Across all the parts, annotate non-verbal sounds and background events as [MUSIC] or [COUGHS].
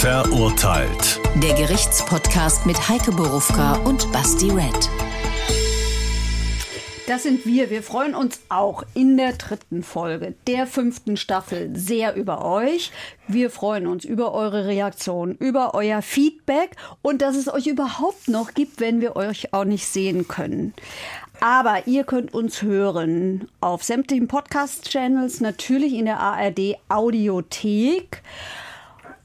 Verurteilt. Der Gerichtspodcast mit Heike Borufka und Basti Red. Das sind wir. Wir freuen uns auch in der dritten Folge der fünften Staffel sehr über euch. Wir freuen uns über eure Reaktion, über euer Feedback und dass es euch überhaupt noch gibt, wenn wir euch auch nicht sehen können. Aber ihr könnt uns hören auf sämtlichen Podcast-Channels, natürlich in der ARD Audiothek,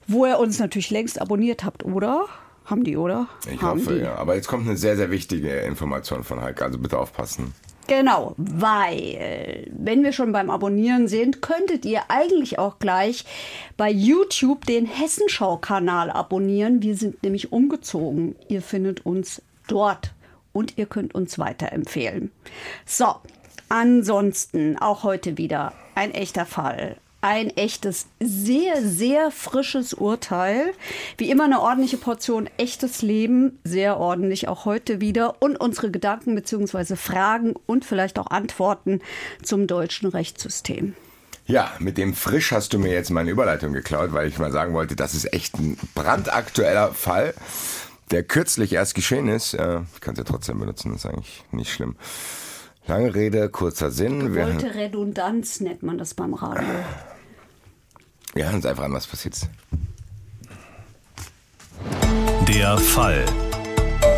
wo ihr uns natürlich längst abonniert habt, oder? Haben die, oder? Ich Haben hoffe, die. ja. Aber jetzt kommt eine sehr, sehr wichtige Information von Heike, also bitte aufpassen. Genau, weil, wenn wir schon beim Abonnieren sind, könntet ihr eigentlich auch gleich bei YouTube den Hessenschau-Kanal abonnieren. Wir sind nämlich umgezogen. Ihr findet uns dort und ihr könnt uns weiterempfehlen. So, ansonsten auch heute wieder ein echter Fall. Ein echtes, sehr, sehr frisches Urteil. Wie immer eine ordentliche Portion echtes Leben. Sehr ordentlich auch heute wieder. Und unsere Gedanken bzw. Fragen und vielleicht auch Antworten zum deutschen Rechtssystem. Ja, mit dem Frisch hast du mir jetzt meine Überleitung geklaut, weil ich mal sagen wollte, das ist echt ein brandaktueller Fall, der kürzlich erst geschehen ist. Äh, Ich kann es ja trotzdem benutzen, das ist eigentlich nicht schlimm. Lange Rede, kurzer Sinn. Gewollte Redundanz nennt man das beim Radio. Wir hören uns einfach an, was passiert. Der Fall.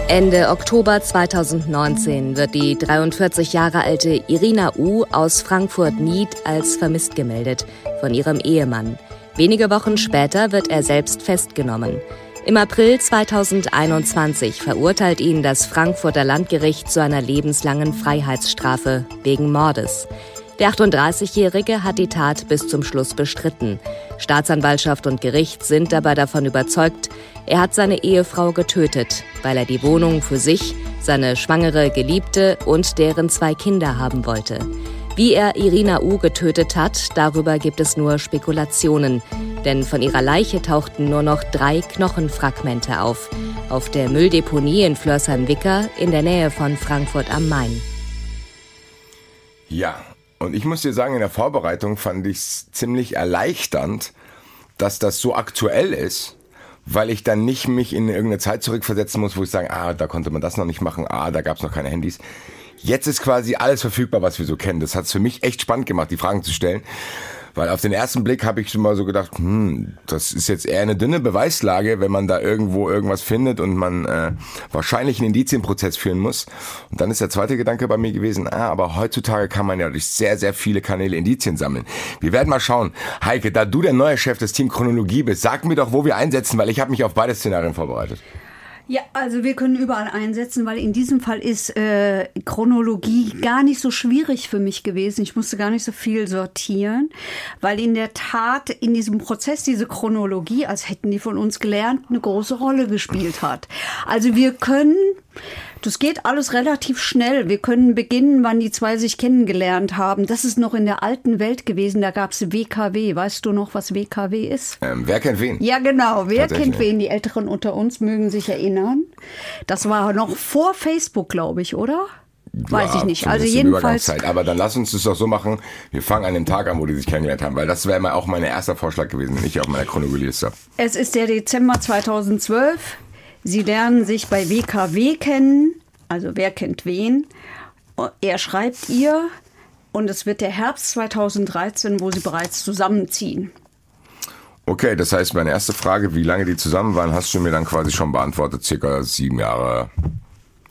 Ende Oktober 2019 wird die 43 Jahre alte Irina U. aus Frankfurt-Nied als vermisst gemeldet von ihrem Ehemann. Wenige Wochen später wird er selbst festgenommen. Im April 2021 verurteilt ihn das Frankfurter Landgericht zu einer lebenslangen Freiheitsstrafe wegen Mordes. Der 38-Jährige hat die Tat bis zum Schluss bestritten. Staatsanwaltschaft und Gericht sind dabei davon überzeugt, er hat seine Ehefrau getötet, weil er die Wohnung für sich, seine schwangere Geliebte und deren zwei Kinder haben wollte. Wie er Irina U. getötet hat, darüber gibt es nur Spekulationen, denn von ihrer Leiche tauchten nur noch drei Knochenfragmente auf, auf der Mülldeponie in Flörsheim-Wicker in der Nähe von Frankfurt am Main. Ja, und ich muss dir sagen, in der Vorbereitung fand ich es ziemlich erleichternd, dass das so aktuell ist, weil ich dann nicht mich in irgendeine Zeit zurückversetzen muss, wo ich sage, ah, da konnte man das noch nicht machen, ah, da gab es noch keine Handys. Jetzt ist quasi alles verfügbar, was wir so kennen. Das hat es für mich echt spannend gemacht, die Fragen zu stellen. Weil auf den ersten Blick habe ich schon mal so gedacht, hm, das ist jetzt eher eine dünne Beweislage, wenn man da irgendwo irgendwas findet und man äh, wahrscheinlich einen Indizienprozess führen muss. Und dann ist der zweite Gedanke bei mir gewesen, ah, aber heutzutage kann man ja durch sehr, sehr viele Kanäle Indizien sammeln. Wir werden mal schauen. Heike, da du der neue Chef des Team Chronologie bist, sag mir doch, wo wir einsetzen, weil ich habe mich auf beide Szenarien vorbereitet. Ja, also wir können überall einsetzen, weil in diesem Fall ist äh, Chronologie gar nicht so schwierig für mich gewesen. Ich musste gar nicht so viel sortieren, weil in der Tat in diesem Prozess diese Chronologie, als hätten die von uns gelernt, eine große Rolle gespielt hat. Also wir können, das geht alles relativ schnell. Wir können beginnen, wann die zwei sich kennengelernt haben. Das ist noch in der alten Welt gewesen. Da gab es WKW. Weißt du noch, was WKW ist? Ähm, wer kennt wen? Ja, genau. Wer kennt wen? Die Älteren unter uns mögen sich erinnern. Das war noch vor Facebook, glaube ich, oder? Weiß Ja, ich nicht. Also jedenfalls. Übergangszeit. Aber dann lass uns das doch so machen. Wir fangen an dem Tag an, wo die sich kennengelernt haben, weil das wäre auch mein erster Vorschlag gewesen, nicht auf meiner Chronologie-Liste. Es ist der Dezember 2012. Sie lernen sich bei WKW kennen. Also wer kennt wen? Er schreibt ihr. Und es wird der Herbst 2013, wo sie bereits zusammenziehen. Okay, das heißt, meine erste Frage, wie lange die zusammen waren, hast du mir dann quasi schon beantwortet. Circa sieben Jahre,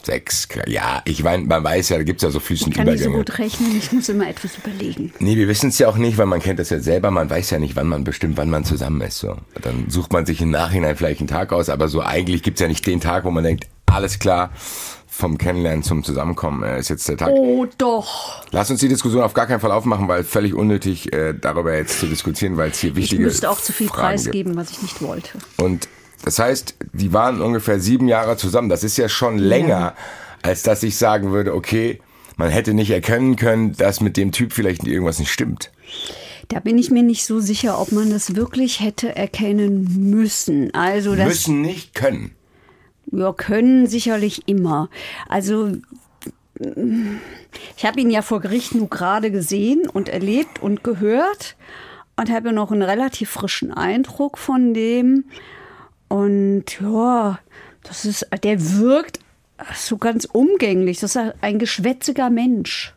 sechs. Ja, ich meine, man weiß ja, da gibt's ja so fließende Ich kann nicht so gut rechnen, ich muss immer etwas überlegen. Nee, wir wissen es ja auch nicht, weil man kennt das ja selber. Man weiß ja nicht, wann man bestimmt, wann man zusammen ist. So. Dann sucht man sich im Nachhinein vielleicht einen Tag aus, aber so eigentlich gibt's ja nicht den Tag, wo man denkt, alles klar, vom Kennenlernen zum Zusammenkommen äh, ist jetzt der Tag. Oh, doch. Lass uns die Diskussion auf gar keinen Fall aufmachen, weil völlig unnötig, äh, darüber jetzt zu diskutieren, weil es hier Ich wichtige müsste auch zu viel Fragen preisgeben, was ich nicht wollte. Gibt. Und das heißt, die waren ungefähr sieben Jahre zusammen. Das ist ja schon länger, als dass ich sagen würde, okay, man hätte nicht erkennen können, dass mit dem Typ vielleicht irgendwas nicht stimmt. Da bin ich mir nicht so sicher, ob man das wirklich hätte erkennen müssen. Also das Müssen nicht können. ja, können sicherlich immer. Also ich habe ihn ja vor Gericht nur gerade gesehen und erlebt und gehört und habe noch einen relativ frischen Eindruck von dem. Und ja, das ist, der wirkt so ganz umgänglich. Das ist ein geschwätziger Mensch.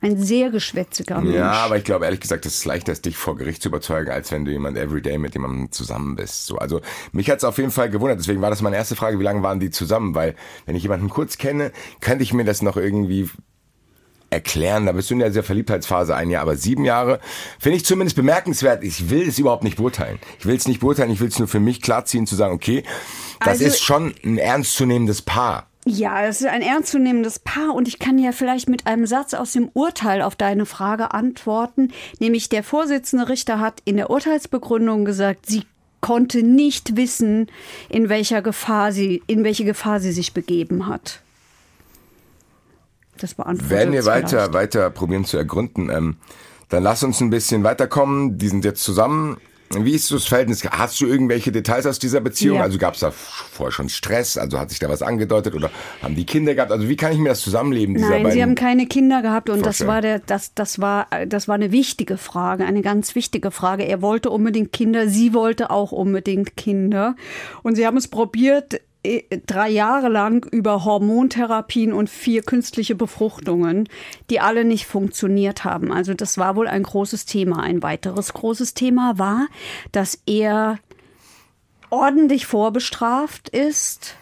Ein sehr geschwätziger Mensch. Ja, aber ich glaube ehrlich gesagt, es ist leichter, dich vor Gericht zu überzeugen, als wenn du jemand everyday mit jemandem zusammen bist. So, also mich hat es auf jeden Fall gewundert. Deswegen war das meine erste Frage, wie lange waren die zusammen? Weil wenn ich jemanden kurz kenne, könnte ich mir das noch irgendwie erklären. Da bist du in der Verliebtheitsphase ein Jahr, aber sieben Jahre finde ich zumindest bemerkenswert. Ich will es überhaupt nicht beurteilen. Ich will es nicht beurteilen. Ich will es nur für mich klarziehen, zu sagen, okay, das also, ist schon ein ernstzunehmendes Paar. Ja, es ist ein ernstzunehmendes Paar und ich kann ja vielleicht mit einem Satz aus dem Urteil auf deine Frage antworten, nämlich der Vorsitzende Richter hat in der Urteilsbegründung gesagt, sie konnte nicht wissen, in welcher Gefahr sie, in welche Gefahr sie sich begeben hat. Das beantwortet Werden wir weiter, weiter probieren zu ergründen, ähm, dann lass uns ein bisschen weiterkommen. Die sind jetzt zusammen. Wie ist das Verhältnis? Hast du irgendwelche Details aus dieser Beziehung? Ja. Also gab es da vorher schon Stress? Also hat sich da was angedeutet oder haben die Kinder gehabt? Also wie kann ich mir das zusammenleben? Nein, sie haben keine Kinder gehabt und das war der, das, das war, das war eine wichtige Frage, eine ganz wichtige Frage. Er wollte unbedingt Kinder, sie wollte auch unbedingt Kinder und sie haben es probiert drei Jahre lang über Hormontherapien und vier künstliche Befruchtungen, die alle nicht funktioniert haben. Also das war wohl ein großes Thema. Ein weiteres großes Thema war, dass er ordentlich vorbestraft ist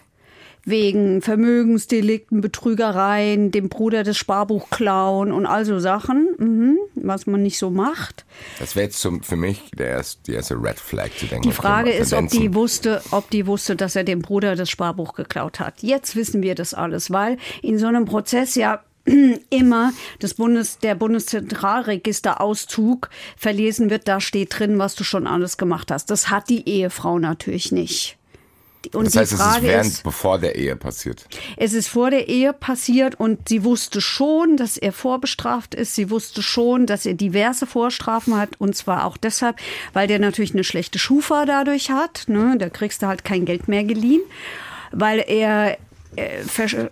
wegen Vermögensdelikten, Betrügereien, dem Bruder des Sparbuch klauen und all so Sachen, mhm, was man nicht so macht. Das wäre jetzt zum, für mich der erste, die erste Red Flag zu denken. Die Frage ist, ob die wusste, ob die wusste, dass er dem Bruder das Sparbuch geklaut hat. Jetzt wissen wir das alles, weil in so einem Prozess ja [CLEARS THROAT] immer das Bundes, der Bundeszentralregisterauszug verlesen wird, da steht drin, was du schon alles gemacht hast. Das hat die Ehefrau natürlich nicht. Und das heißt, die Frage es ist während, ist, bevor der Ehe passiert. Es ist vor der Ehe passiert und sie wusste schon, dass er vorbestraft ist. Sie wusste schon, dass er diverse Vorstrafen hat und zwar auch deshalb, weil der natürlich eine schlechte Schufa dadurch hat. Ne? Da kriegst du halt kein Geld mehr geliehen, weil er äh,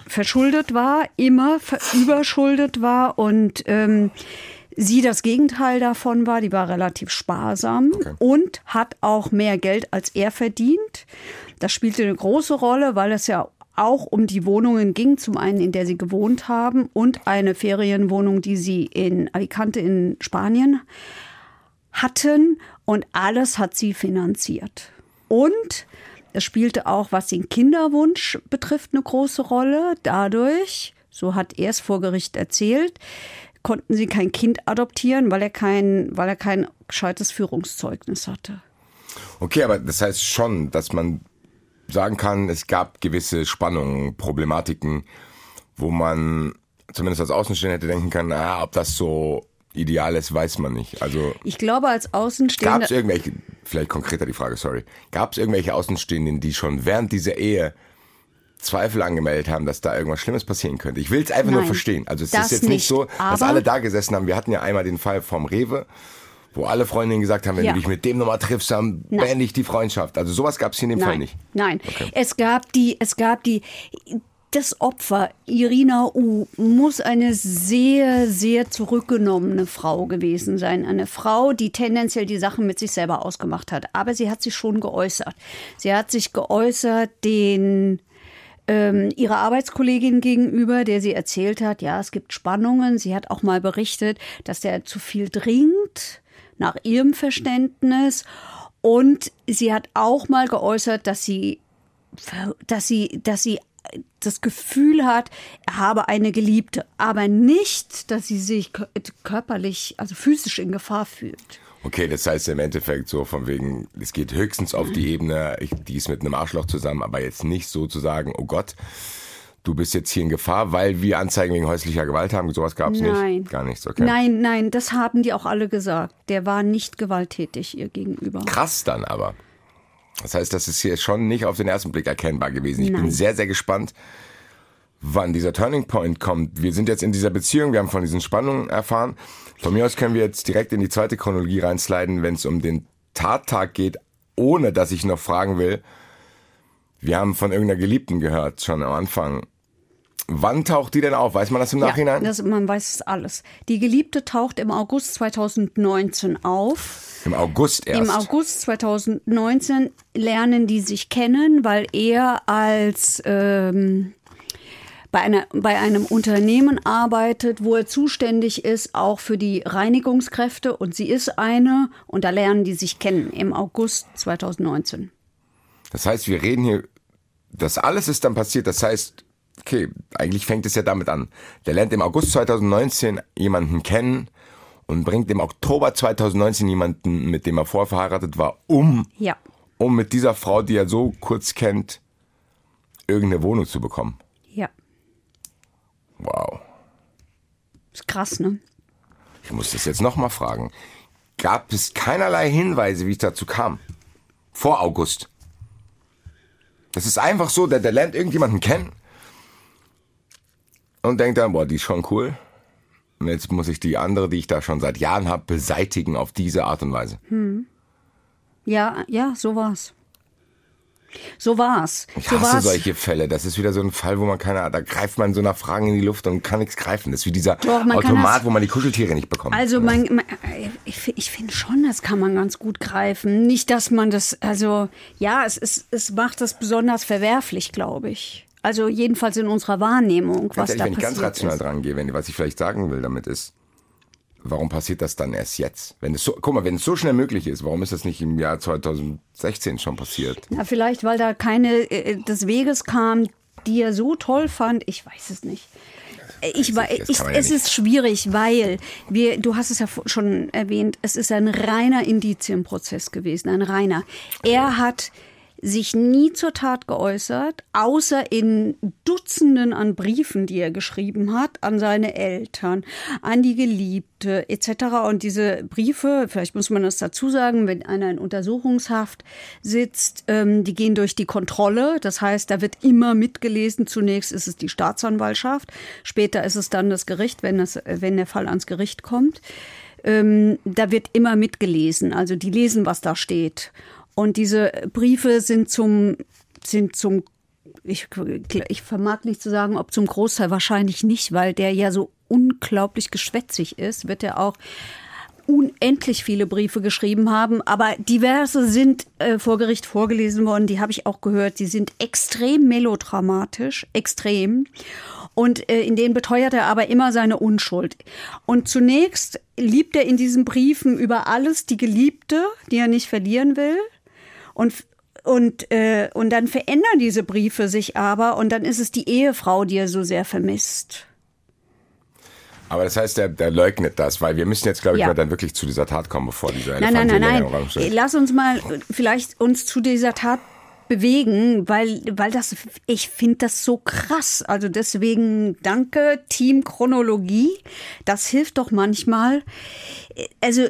verschuldet war, immer überschuldet war und ähm, sie das Gegenteil davon war. Die war relativ sparsam okay. und hat auch mehr Geld als er verdient. Das spielte eine große Rolle, weil es ja auch um die Wohnungen ging, zum einen, in der sie gewohnt haben und eine Ferienwohnung, die sie in Alicante in Spanien hatten. Und alles hat sie finanziert. Und es spielte auch, was den Kinderwunsch betrifft, eine große Rolle. Dadurch, so hat er es vor Gericht erzählt, konnten sie kein Kind adoptieren, weil er kein, weil er kein gescheites Führungszeugnis hatte. Okay, aber das heißt schon, dass man sagen kann, es gab gewisse Spannungen, Problematiken, wo man zumindest als Außenstehender hätte denken können, ah, ob das so ideal ist, weiß man nicht. Also ich glaube, als Außenstehender. Gab es irgendwelche, vielleicht konkreter die Frage, sorry, gab es irgendwelche Außenstehenden, die schon während dieser Ehe Zweifel angemeldet haben, dass da irgendwas Schlimmes passieren könnte? Ich will es einfach Nein, nur verstehen. Also es ist jetzt nicht, nicht so, dass alle da gesessen haben. Wir hatten ja einmal den Fall vom Rewe wo alle Freundinnen gesagt haben, wenn ja. du dich mit dem nochmal triffst, dann beende ich die Freundschaft. Also sowas gab es hier in dem Nein. Fall nicht. Nein, okay. es gab die, es gab die, das Opfer, Irina U., muss eine sehr, sehr zurückgenommene Frau gewesen sein. Eine Frau, die tendenziell die Sachen mit sich selber ausgemacht hat. Aber sie hat sich schon geäußert. Sie hat sich geäußert den ähm, ihrer Arbeitskollegin gegenüber, der sie erzählt hat, ja, es gibt Spannungen. Sie hat auch mal berichtet, dass der zu viel dringt nach ihrem Verständnis. Und sie hat auch mal geäußert, dass sie, dass sie, dass sie das Gefühl hat, er habe eine Geliebte, aber nicht, dass sie sich körperlich, also physisch in Gefahr fühlt. Okay, das heißt im Endeffekt so von wegen, es geht höchstens auf die Ebene, ich, die ist mit einem Arschloch zusammen, aber jetzt nicht so zu sagen, oh Gott, du bist jetzt hier in Gefahr, weil wir Anzeigen wegen häuslicher Gewalt haben. Sowas gab es nicht. Gar nichts, okay. Nein, nein, das haben die auch alle gesagt. Der war nicht gewalttätig ihr gegenüber. Krass dann aber. Das heißt, das ist hier schon nicht auf den ersten Blick erkennbar gewesen. Ich nein. bin sehr, sehr gespannt, wann dieser Turning Point kommt. Wir sind jetzt in dieser Beziehung, wir haben von diesen Spannungen erfahren. Von mir aus können wir jetzt direkt in die zweite Chronologie reinsliden, wenn es um den Tattag geht, ohne dass ich noch fragen will. Wir haben von irgendeiner Geliebten gehört, schon am Anfang Wann taucht die denn auf? Weiß man das im Nachhinein? Ja, das, man weiß es alles. Die Geliebte taucht im August 2019 auf. Im August erst. Im August 2019 lernen die sich kennen, weil er als ähm, bei, einer, bei einem Unternehmen arbeitet, wo er zuständig ist, auch für die Reinigungskräfte. Und sie ist eine. Und da lernen die sich kennen im August 2019. Das heißt, wir reden hier, das alles ist dann passiert. Das heißt, okay, eigentlich fängt es ja damit an. Der lernt im August 2019 jemanden kennen und bringt im Oktober 2019 jemanden, mit dem er vorher verheiratet war, um, Ja. um mit dieser Frau, die er so kurz kennt, irgendeine Wohnung zu bekommen. Wow. Ist krass, ne? Ich muss das jetzt nochmal fragen. Gab es keinerlei Hinweise, wie es dazu kam? Vor August. Das ist einfach so, der, der lernt irgendjemanden kennen und denkt dann, boah, die ist schon cool. Und jetzt muss ich die andere, die ich da schon seit Jahren habe, beseitigen auf diese Art und Weise. Ja, ja, so war's. So war's. Ich so hasse war's. solche Fälle. Das ist wieder so ein Fall, wo man keine, da greift man so nach Fragen in die Luft und kann nichts greifen. Das ist wie dieser Doch, Automat, das- wo man die Kuscheltiere nicht bekommt. Also man, man ich, fi- ich finde schon, das kann man ganz gut greifen. Nicht, dass man das, also ja, es, ist, es macht das besonders verwerflich, glaube ich. Also jedenfalls in unserer Wahrnehmung, Ganz was ehrlich, da wenn ich ganz passiert rational ist. dran gehe, wenn, was ich vielleicht sagen will damit ist, warum passiert das dann erst jetzt? Wenn es so, guck mal, wenn es so schnell möglich ist, warum ist das nicht im Jahr 2016 schon passiert? Na, vielleicht, weil da keine äh, des Weges kam, die er so toll fand. Ich weiß es nicht. Ich, das ich, kann man ja es ist schwierig, weil wir, du hast es ja schon erwähnt, es ist ein reiner Indizienprozess gewesen, ein reiner. Er hat sich nie zur Tat geäußert, außer in Dutzenden an Briefen, die er geschrieben hat, an seine Eltern, an die Geliebte etc. Und diese Briefe, vielleicht muss man das dazu sagen, wenn einer in Untersuchungshaft sitzt, ähm, die gehen durch die Kontrolle. Das heißt, da wird immer mitgelesen. Zunächst ist es die Staatsanwaltschaft, später ist es dann das Gericht, wenn, das, wenn der Fall ans Gericht kommt. Ähm, da wird immer mitgelesen. Also die lesen, was da steht. Und diese Briefe sind zum, sind zum, ich, ich vermag nicht zu sagen, ob zum Großteil wahrscheinlich nicht, weil der ja so unglaublich geschwätzig ist, wird er auch unendlich viele Briefe geschrieben haben, aber diverse sind äh, vor Gericht vorgelesen worden, die habe ich auch gehört, die sind extrem melodramatisch, extrem. Und äh, in denen beteuert er aber immer seine Unschuld. Und zunächst liebt er in diesen Briefen über alles die Geliebte, die er nicht verlieren will. Und und, äh, und dann verändern diese Briefe sich aber und dann ist es die Ehefrau, die er so sehr vermisst. Aber das heißt, der, der leugnet das, weil wir müssen jetzt, glaube ich, Ja. mal dann wirklich zu dieser Tat kommen, bevor dieser Nein, nein, Elefant nein, nein. Raum steht. Lass uns mal vielleicht uns zu dieser Tat bewegen, weil, weil das, ich finde das so krass. Also deswegen danke, Team Chronologie. Das hilft doch manchmal. Also,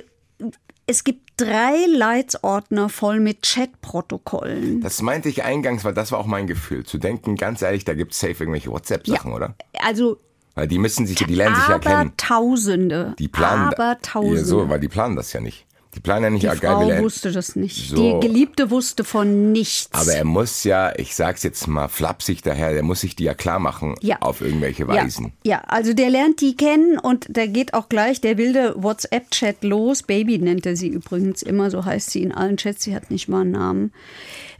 es gibt drei Leitsordner voll mit Chatprotokollen. Das meinte ich eingangs, weil das war auch mein Gefühl. Zu denken, ganz ehrlich, da gibt es safe irgendwelche WhatsApp-Sachen, oder? Also, Weil die müssen sich, die lernen sich ja kennen. Abertausende. Die planen. Abertausende. Ja, so, weil die planen das ja nicht. Die planen ja nicht, Die geil, Frau lernen- wusste das nicht. So. Die Geliebte wusste von nichts. Aber er muss ja, ich sag's jetzt mal flapsig daher, der muss sich die ja klar machen Ja. auf irgendwelche Weisen. Ja, ja, also der lernt die kennen und der geht auch gleich der wilde WhatsApp-Chat los. Baby nennt er sie übrigens immer, so heißt sie in allen Chats, sie hat nicht mal einen Namen.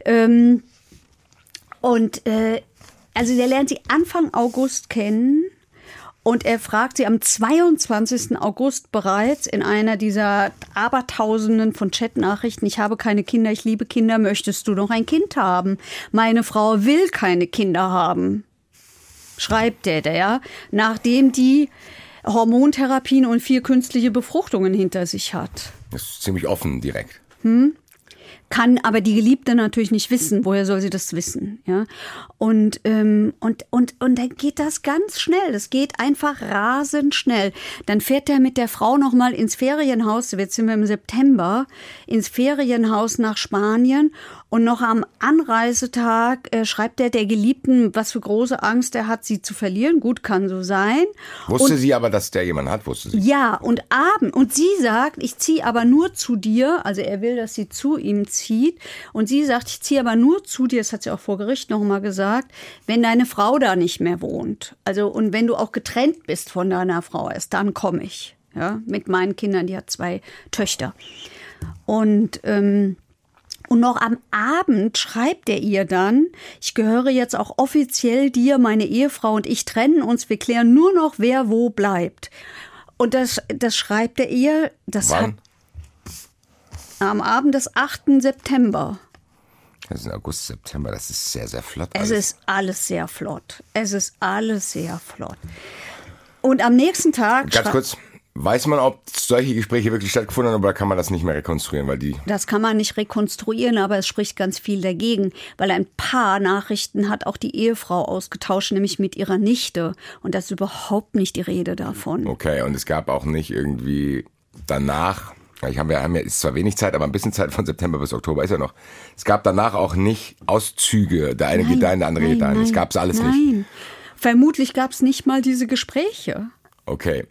Ähm, und äh, also der lernt sie Anfang August kennen. Und er fragt sie am 22. August bereits in einer dieser Abertausenden von Chatnachrichten, ich habe keine Kinder, ich liebe Kinder, möchtest du noch ein Kind haben? Meine Frau will keine Kinder haben schreibt der, der, nachdem die Hormontherapien und vier künstliche Befruchtungen hinter sich hat. Das ist ziemlich offen direkt. Kann aber die Geliebte natürlich nicht wissen. Woher soll sie das wissen? Ja. Und, ähm, und, und, und dann geht das ganz schnell. Das geht einfach rasend schnell. Dann fährt er mit der Frau nochmal ins Ferienhaus, jetzt sind wir im September, ins Ferienhaus nach Spanien. Und noch am Anreisetag äh, schreibt er der Geliebten, was für große Angst er hat, sie zu verlieren. Gut, kann so sein. Wusste und, sie aber, dass der jemand hat, wusste sie. ja, und Abend. Und sie sagt, ich ziehe aber nur zu dir. Also er will, dass sie zu ihm zieht. Und sie sagt, ich ziehe aber nur zu dir, das hat sie auch vor Gericht nochmal gesagt, wenn deine Frau da nicht mehr wohnt. Also, und wenn du auch getrennt bist von deiner Frau erst, dann komme ich. Ja, mit meinen Kindern, die hat zwei Töchter. Und, ähm, und noch am Abend schreibt er ihr dann, ich gehöre jetzt auch offiziell dir, meine Ehefrau und ich trennen uns, wir klären nur noch, wer wo bleibt. Und das, das schreibt er ihr, das Wann? hat am Abend des 8. September. Das ist August, September, das ist sehr, sehr flott. Es alles. ist alles sehr flott. Es ist alles sehr flott. Und am nächsten Tag. Ganz kurz, weiß man, ob solche Gespräche wirklich stattgefunden haben oder kann man das nicht mehr rekonstruieren, weil die Das kann man nicht rekonstruieren, aber es spricht ganz viel dagegen, weil ein paar Nachrichten hat auch die Ehefrau ausgetauscht, nämlich mit ihrer Nichte. Und das ist überhaupt nicht die Rede davon. Okay, und es gab auch nicht irgendwie danach, ich habe ja, haben ja, ist zwar wenig Zeit, aber ein bisschen Zeit von September bis Oktober ist ja noch. Es gab danach auch nicht Auszüge, der eine geht dahin, der andere geht dahin. Das gab's alles nein. nicht. Vermutlich gab es nicht mal diese Gespräche. Okay.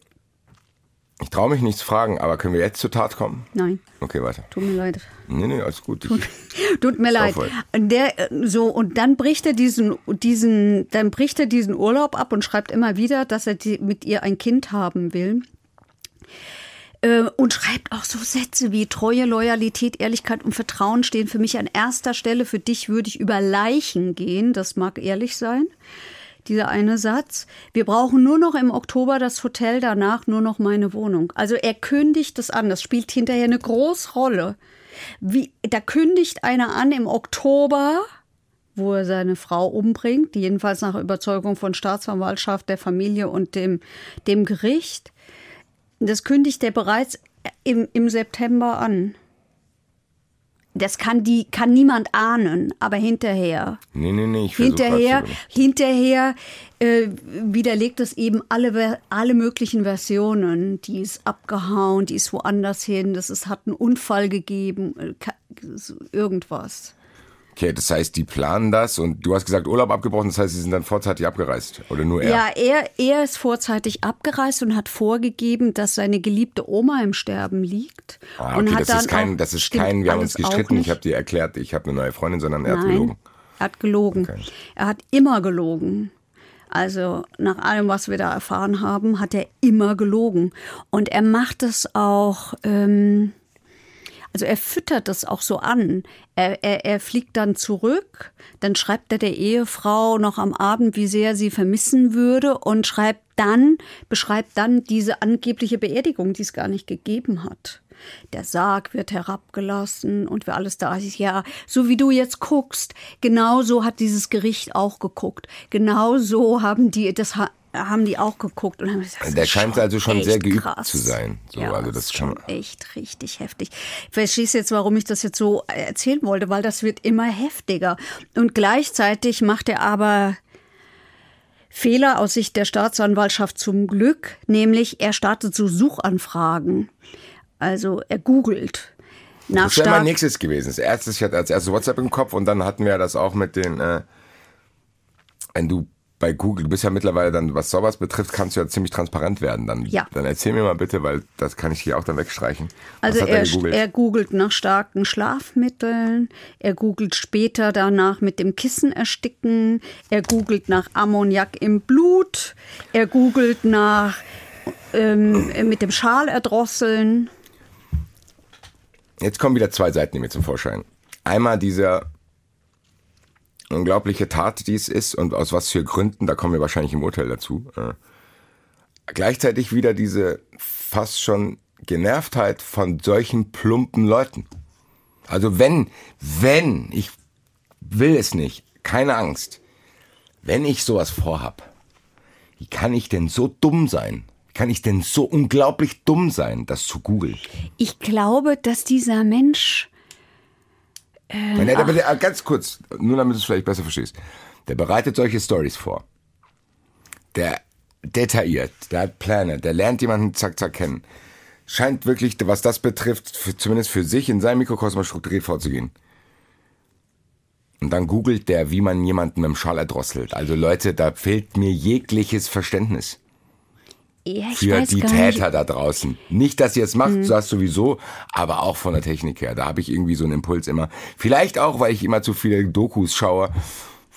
Ich traue mich nicht zu fragen, aber können wir jetzt zur Tat kommen? Nein, Okay, weiter. tut mir leid. Nee, nee, alles gut. Ich, Tut [LAUGHS] mir leid. Der, äh, so, und dann bricht er diesen, diesen, dann bricht er diesen Urlaub ab und schreibt immer wieder, dass er die, mit ihr ein Kind haben will. Äh, Und schreibt auch so Sätze wie Treue, Loyalität, Ehrlichkeit und Vertrauen stehen für mich an erster Stelle. Für dich würde ich über Leichen gehen. Das mag ehrlich sein. Dieser eine Satz. Wir brauchen nur noch im Oktober das Hotel, danach nur noch meine Wohnung. Also er kündigt das an. Das spielt hinterher eine große Rolle. Wie, da kündigt einer an im Oktober, wo er seine Frau umbringt, jedenfalls nach Überzeugung von Staatsanwaltschaft, der Familie und dem, dem Gericht. Das kündigt er bereits im, im September an. Das kann, die, kann niemand ahnen, aber hinterher. nee, nee, nee, ich Hinterher, hinterher äh, widerlegt es eben alle, alle möglichen Versionen. Die ist abgehauen, die ist woanders hin, das ist, hat einen Unfall gegeben, äh, irgendwas. Okay, das heißt, die planen das und du hast gesagt, Urlaub abgebrochen, das heißt, sie sind dann vorzeitig abgereist. Oder nur er? Ja, er, er ist vorzeitig abgereist und hat vorgegeben, dass seine geliebte Oma im Sterben liegt. Ah, und okay, hat das dann ist kein, das ist kein, wir haben uns gestritten, ich habe dir erklärt, ich habe eine neue Freundin, sondern er hat Nein, gelogen. Er hat gelogen. Okay. Er hat immer gelogen. Also nach allem, was wir da erfahren haben, hat er immer gelogen. Und er macht es auch, ähm, also er füttert das auch so an. Er, er, er fliegt dann zurück, dann schreibt er der Ehefrau noch am Abend, wie sehr sie vermissen würde und schreibt dann, beschreibt dann diese angebliche Beerdigung, die es gar nicht gegeben hat. Der Sarg wird herabgelassen und wer alles da ist. Ja, so wie du jetzt guckst, genau so hat dieses Gericht auch geguckt. Genau so haben die, das haben die auch geguckt. Und haben gesagt, das Der scheint also schon sehr geübt krass. zu sein. So, ja, also das ist schon echt richtig heftig. Ich verstehe jetzt, warum ich das jetzt so erzählen wollte, weil das wird immer heftiger. Und gleichzeitig macht er aber Fehler aus Sicht der Staatsanwaltschaft zum Glück, nämlich er startet so Suchanfragen. Also er googelt nach Das wäre mein nächstes gewesen. Das erste, ich hatte als erstes WhatsApp im Kopf und dann hatten wir das auch mit den, äh, wenn du bei Google, du bist ja mittlerweile dann, was sowas betrifft, kannst du ja ziemlich transparent werden. Dann, Ja. dann erzähl mir mal bitte, weil das kann ich hier auch dann wegstreichen. Also er, er er googelt nach starken Schlafmitteln, er googelt später danach mit dem Kissen ersticken, er googelt nach Ammoniak im Blut, er googelt nach ähm, mit dem Schal erdrosseln. Jetzt kommen wieder zwei Seiten mir zum Vorschein. Einmal dieser unglaubliche Tat, die es ist und aus was für Gründen, da kommen wir wahrscheinlich im Urteil dazu. Äh, gleichzeitig wieder diese fast schon Genervtheit von solchen plumpen Leuten. Also wenn, wenn, ich will es nicht, keine Angst, wenn ich sowas vorhab, wie kann ich denn so dumm sein? Wie kann ich denn so unglaublich dumm sein, das zu googeln? Ich glaube, dass dieser Mensch Nein, der, der, der, ganz kurz, nur damit du es vielleicht besser verstehst. Der bereitet solche Stories vor. Der detailliert, der hat Pläne, der lernt jemanden zack, zack kennen. Scheint wirklich, was das betrifft, für, zumindest für sich in seinem Mikrokosmos strukturiert vorzugehen. Und dann googelt der, wie man jemanden mit dem Schal erdrosselt. Also Leute, da fehlt mir jegliches Verständnis. Ja, für die. Mhm. Täter da draußen. Nicht, dass ihr es macht, das sowieso, aber auch von der Technik her. Da habe ich irgendwie so einen Impuls immer. Vielleicht auch, weil ich immer zu viele Dokus schaue,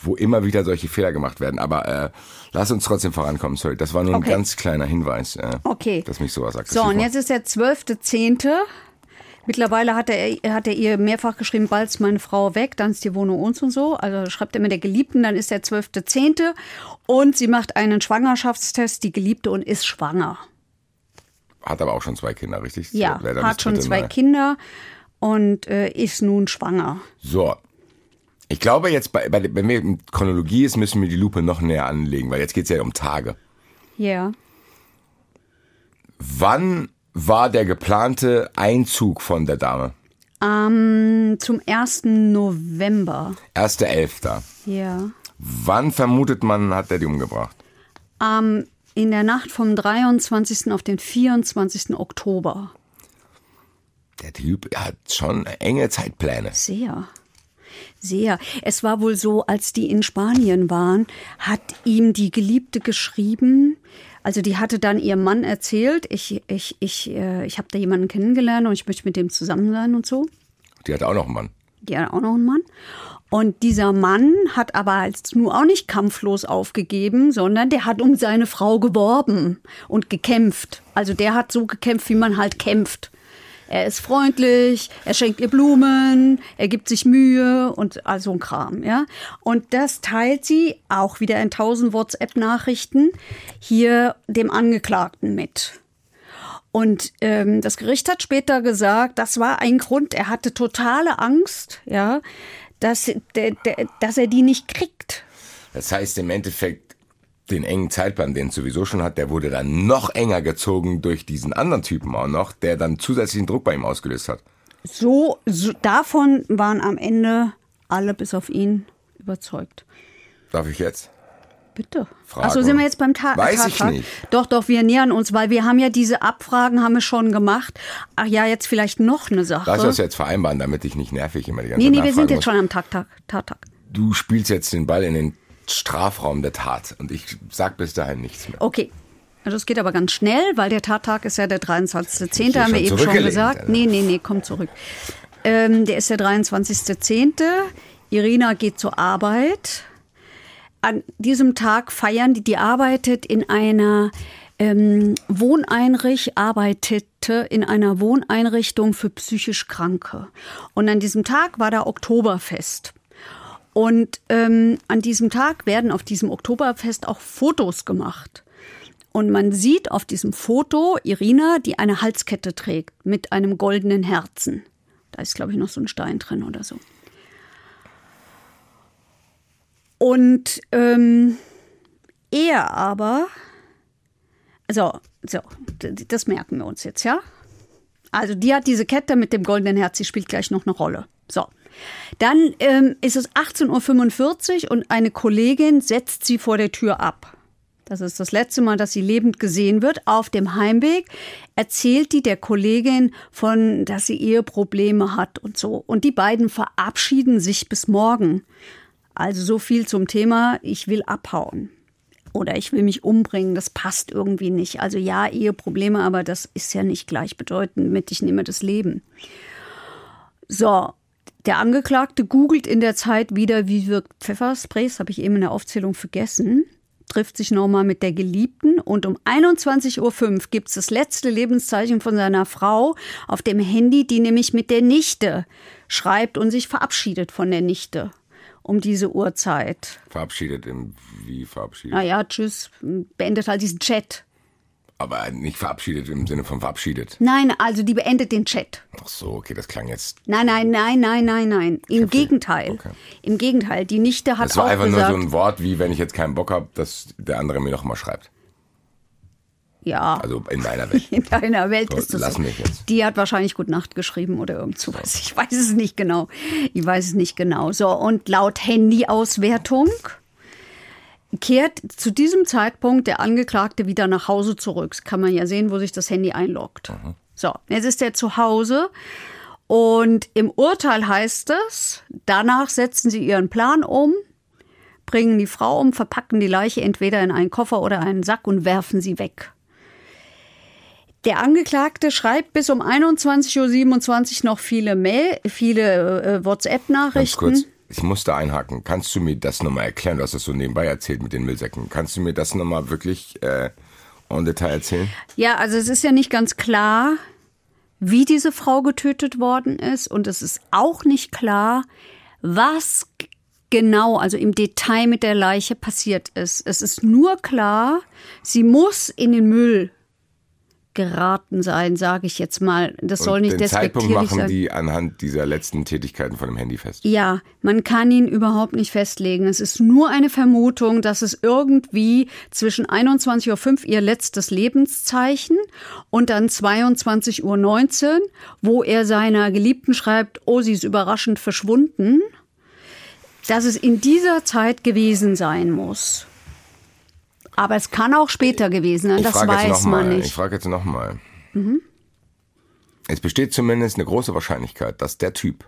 wo immer wieder solche Fehler gemacht werden. Aber äh, lass uns trotzdem vorankommen. Sorry, das war nur Okay. ein ganz kleiner Hinweis, äh, Okay. dass mich sowas aggressiv So, und jetzt ist der 12.10. Mittlerweile hat er, hat er ihr mehrfach geschrieben, bald ist meine Frau weg, dann ist die Wohnung uns und so. Also schreibt er mit der Geliebten, dann ist der 12.10. Und sie macht einen Schwangerschaftstest, die Geliebte, und ist schwanger. Hat aber auch schon zwei Kinder, richtig? Ja, hat schon zwei Mal. Kinder und äh, ist nun schwanger. So. Ich glaube jetzt, bei, bei, wenn wir in Chronologie ist, müssen wir die Lupe noch näher anlegen, weil jetzt geht es ja um Tage. Ja. Wann war der geplante Einzug von der Dame? Ähm, zum 1. November. 1.11. Ja. Wann vermutet man, hat er die umgebracht? Ähm, in der Nacht vom 23. auf den 24. Oktober. Der Typ hat schon enge Zeitpläne. Sehr. Sehr. Es war wohl so, als die in Spanien waren, hat ihm die Geliebte geschrieben. Also die hatte dann ihrem Mann erzählt, ich, ich, ich, äh, ich habe da jemanden kennengelernt und ich möchte mit dem zusammen sein und so. Die hat auch noch einen Mann. Die hat auch noch einen Mann. Und dieser Mann hat aber jetzt nur auch nicht kampflos aufgegeben, sondern der hat um seine Frau geworben und gekämpft. Also der hat so gekämpft, wie man halt kämpft. Er ist freundlich, er schenkt ihr Blumen, er gibt sich Mühe und all so ein Kram, ja. Und das teilt sie auch wieder in tausend WhatsApp-Nachrichten hier dem Angeklagten mit. Und ähm, das Gericht hat später gesagt, das war ein Grund, er hatte totale Angst, ja, dass, der, der, dass er die nicht kriegt. Das heißt im Endeffekt, den engen Zeitplan, den es sowieso schon hat, der wurde dann noch enger gezogen durch diesen anderen Typen auch noch, der dann zusätzlichen Druck bei ihm ausgelöst hat. So, so davon waren am Ende alle bis auf ihn überzeugt. Darf ich jetzt? Bitte. Frage. Achso, sind wir jetzt beim Ta Weiß ich Tattag? nicht. Doch, doch, wir nähern uns, weil wir haben ja diese Abfragen haben wir schon gemacht. Ach ja, jetzt vielleicht noch eine Sache. Lass uns jetzt vereinbaren, damit ich nicht nervig immer die ganze nee, Zeit nee, wir sind jetzt muss. schon am Tag, Tag, Tattag. Du spielst jetzt den Ball in den Strafraum der Tat und ich sag bis dahin nichts mehr. Okay. Also es geht aber ganz schnell, weil der Tattag ist ja der 23.10., hier haben wir eben schon gesagt. Nee, nee, nee, komm zurück. Ähm, der ist der 23.10. Irina geht zur Arbeit. An diesem Tag feiern die, die arbeitet in einer ähm, Wohneinrichtung, arbeitete in einer Wohneinrichtung für psychisch Kranke. Und an diesem Tag war da Oktoberfest. Und ähm, an diesem Tag werden auf diesem Oktoberfest auch Fotos gemacht. Und man sieht auf diesem Foto Irina, die eine Halskette trägt mit einem goldenen Herzen. Da ist, glaube ich, noch so ein Stein drin oder so. Und ähm, er aber, also, so, das merken wir uns jetzt, ja? Also die hat diese Kette mit dem goldenen Herz, die spielt gleich noch eine Rolle. So. Dann ähm, ist es 18.45 Uhr und eine Kollegin setzt sie vor der Tür ab. Das ist das letzte Mal, dass sie lebend gesehen wird. Auf dem Heimweg erzählt die der Kollegin von, dass sie Eheprobleme hat und so. Und die beiden verabschieden sich bis morgen. Also so viel zum Thema, ich will abhauen. Oder ich will mich umbringen, das passt irgendwie nicht. Also ja, Eheprobleme, aber das ist ja nicht gleichbedeutend mit, ich nehme das Leben. So, der Angeklagte googelt in der Zeit wieder, wie wirkt Pfefferspray, das habe ich eben in der Aufzählung vergessen, trifft sich nochmal mit der Geliebten und um 21.05 Uhr gibt es das letzte Lebenszeichen von seiner Frau auf dem Handy, die nämlich mit der Nichte schreibt und sich verabschiedet von der Nichte um diese Uhrzeit. Verabschiedet im, wie verabschiedet? Naja, tschüss, beendet halt diesen Chat. Aber nicht verabschiedet im Sinne von verabschiedet. Nein, also die beendet den Chat. Ach so, okay, das klang jetzt. Nein, nein, nein, nein, nein, nein. Im Heftig. Gegenteil. Okay. Im Gegenteil. Die Nichte hat Das war einfach gesagt, nur so ein Wort, wie wenn ich jetzt keinen Bock habe, dass der andere mir noch mal schreibt. ja, Also in deiner Welt. [LAUGHS] in deiner Welt So, ist das lass so. mich jetzt. Die hat wahrscheinlich Gut Nacht geschrieben oder irgend sowas. Ich weiß es nicht genau. Ich weiß es nicht genau. So, und laut Handyauswertung kehrt zu diesem Zeitpunkt der Angeklagte wieder nach Hause zurück. Das kann man ja sehen, wo sich das Handy einloggt. So, jetzt ist er zu Hause und im Urteil heißt es, danach setzen sie ihren Plan um, bringen die Frau um, verpacken die Leiche entweder in einen Koffer oder einen Sack und werfen sie weg. Der Angeklagte schreibt bis um 21.27 Uhr noch viele Mail, viele äh, WhatsApp-Nachrichten. Ich musste einhaken. Kannst du mir das nochmal erklären? Du hast das so nebenbei erzählt mit den Müllsäcken. Kannst du mir das nochmal wirklich äh, en Detail erzählen? Ja, also es ist ja nicht ganz klar, wie diese Frau getötet worden ist. Und es ist auch nicht klar, was genau, also im Detail mit der Leiche passiert ist. Es ist nur klar, sie muss in den Müll geraten sein, sage ich jetzt mal. Das soll Und nicht den Zeitpunkt machen sein. die anhand dieser letzten Tätigkeiten von dem Handy fest. Ja, man kann ihn überhaupt nicht festlegen. Es ist nur eine Vermutung, dass es irgendwie zwischen 21.05 Uhr ihr letztes Lebenszeichen und dann 22.19 Uhr, wo er seiner Geliebten schreibt, oh, sie ist überraschend verschwunden, dass es in dieser Zeit gewesen sein muss. Aber es kann auch später gewesen sein, Ich das weiß man mal, Ich nicht. frage jetzt nochmal. Es besteht zumindest eine große Wahrscheinlichkeit, dass der Typ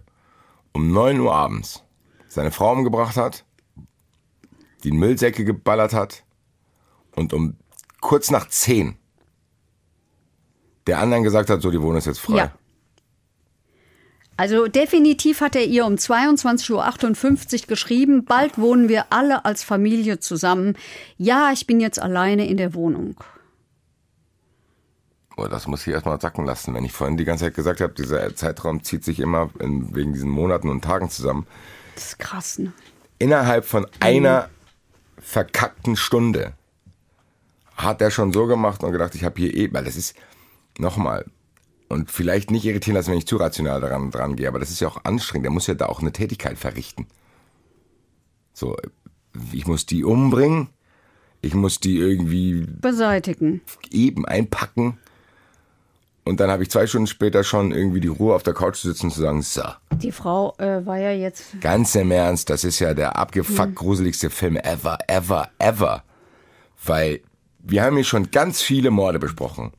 um 9 Uhr abends seine Frau umgebracht hat, die Müllsäcke geballert hat und um kurz nach 10 der anderen gesagt hat, so, die Wohnung ist jetzt frei. Ja. Also definitiv hat er ihr um 22.58 Uhr geschrieben, bald wohnen wir alle als Familie zusammen. Ja, ich bin jetzt alleine in der Wohnung. Oh, das muss ich erstmal sacken lassen. Wenn ich vorhin die ganze Zeit gesagt habe, dieser Zeitraum zieht sich immer in, wegen diesen Monaten und Tagen zusammen. Das ist krass, ne? innerhalb von einer verkackten Stunde hat er schon so gemacht und gedacht, ich habe hier eh, weil das ist, nochmal, und vielleicht nicht irritieren lassen, wenn ich zu rational daran dran gehe, aber das ist ja auch anstrengend. Er muss ja da auch eine Tätigkeit verrichten. So, ich muss die umbringen, ich muss die irgendwie Beseitigen. eben einpacken und dann habe ich zwei Stunden später schon irgendwie die Ruhe auf der Couch zu sitzen und zu sagen, so, Die Frau äh, war ja jetzt. Ganz im Ernst, das ist ja der abgefuckt gruseligste Film ever, ever, ever. Weil wir haben hier schon ganz viele Morde besprochen.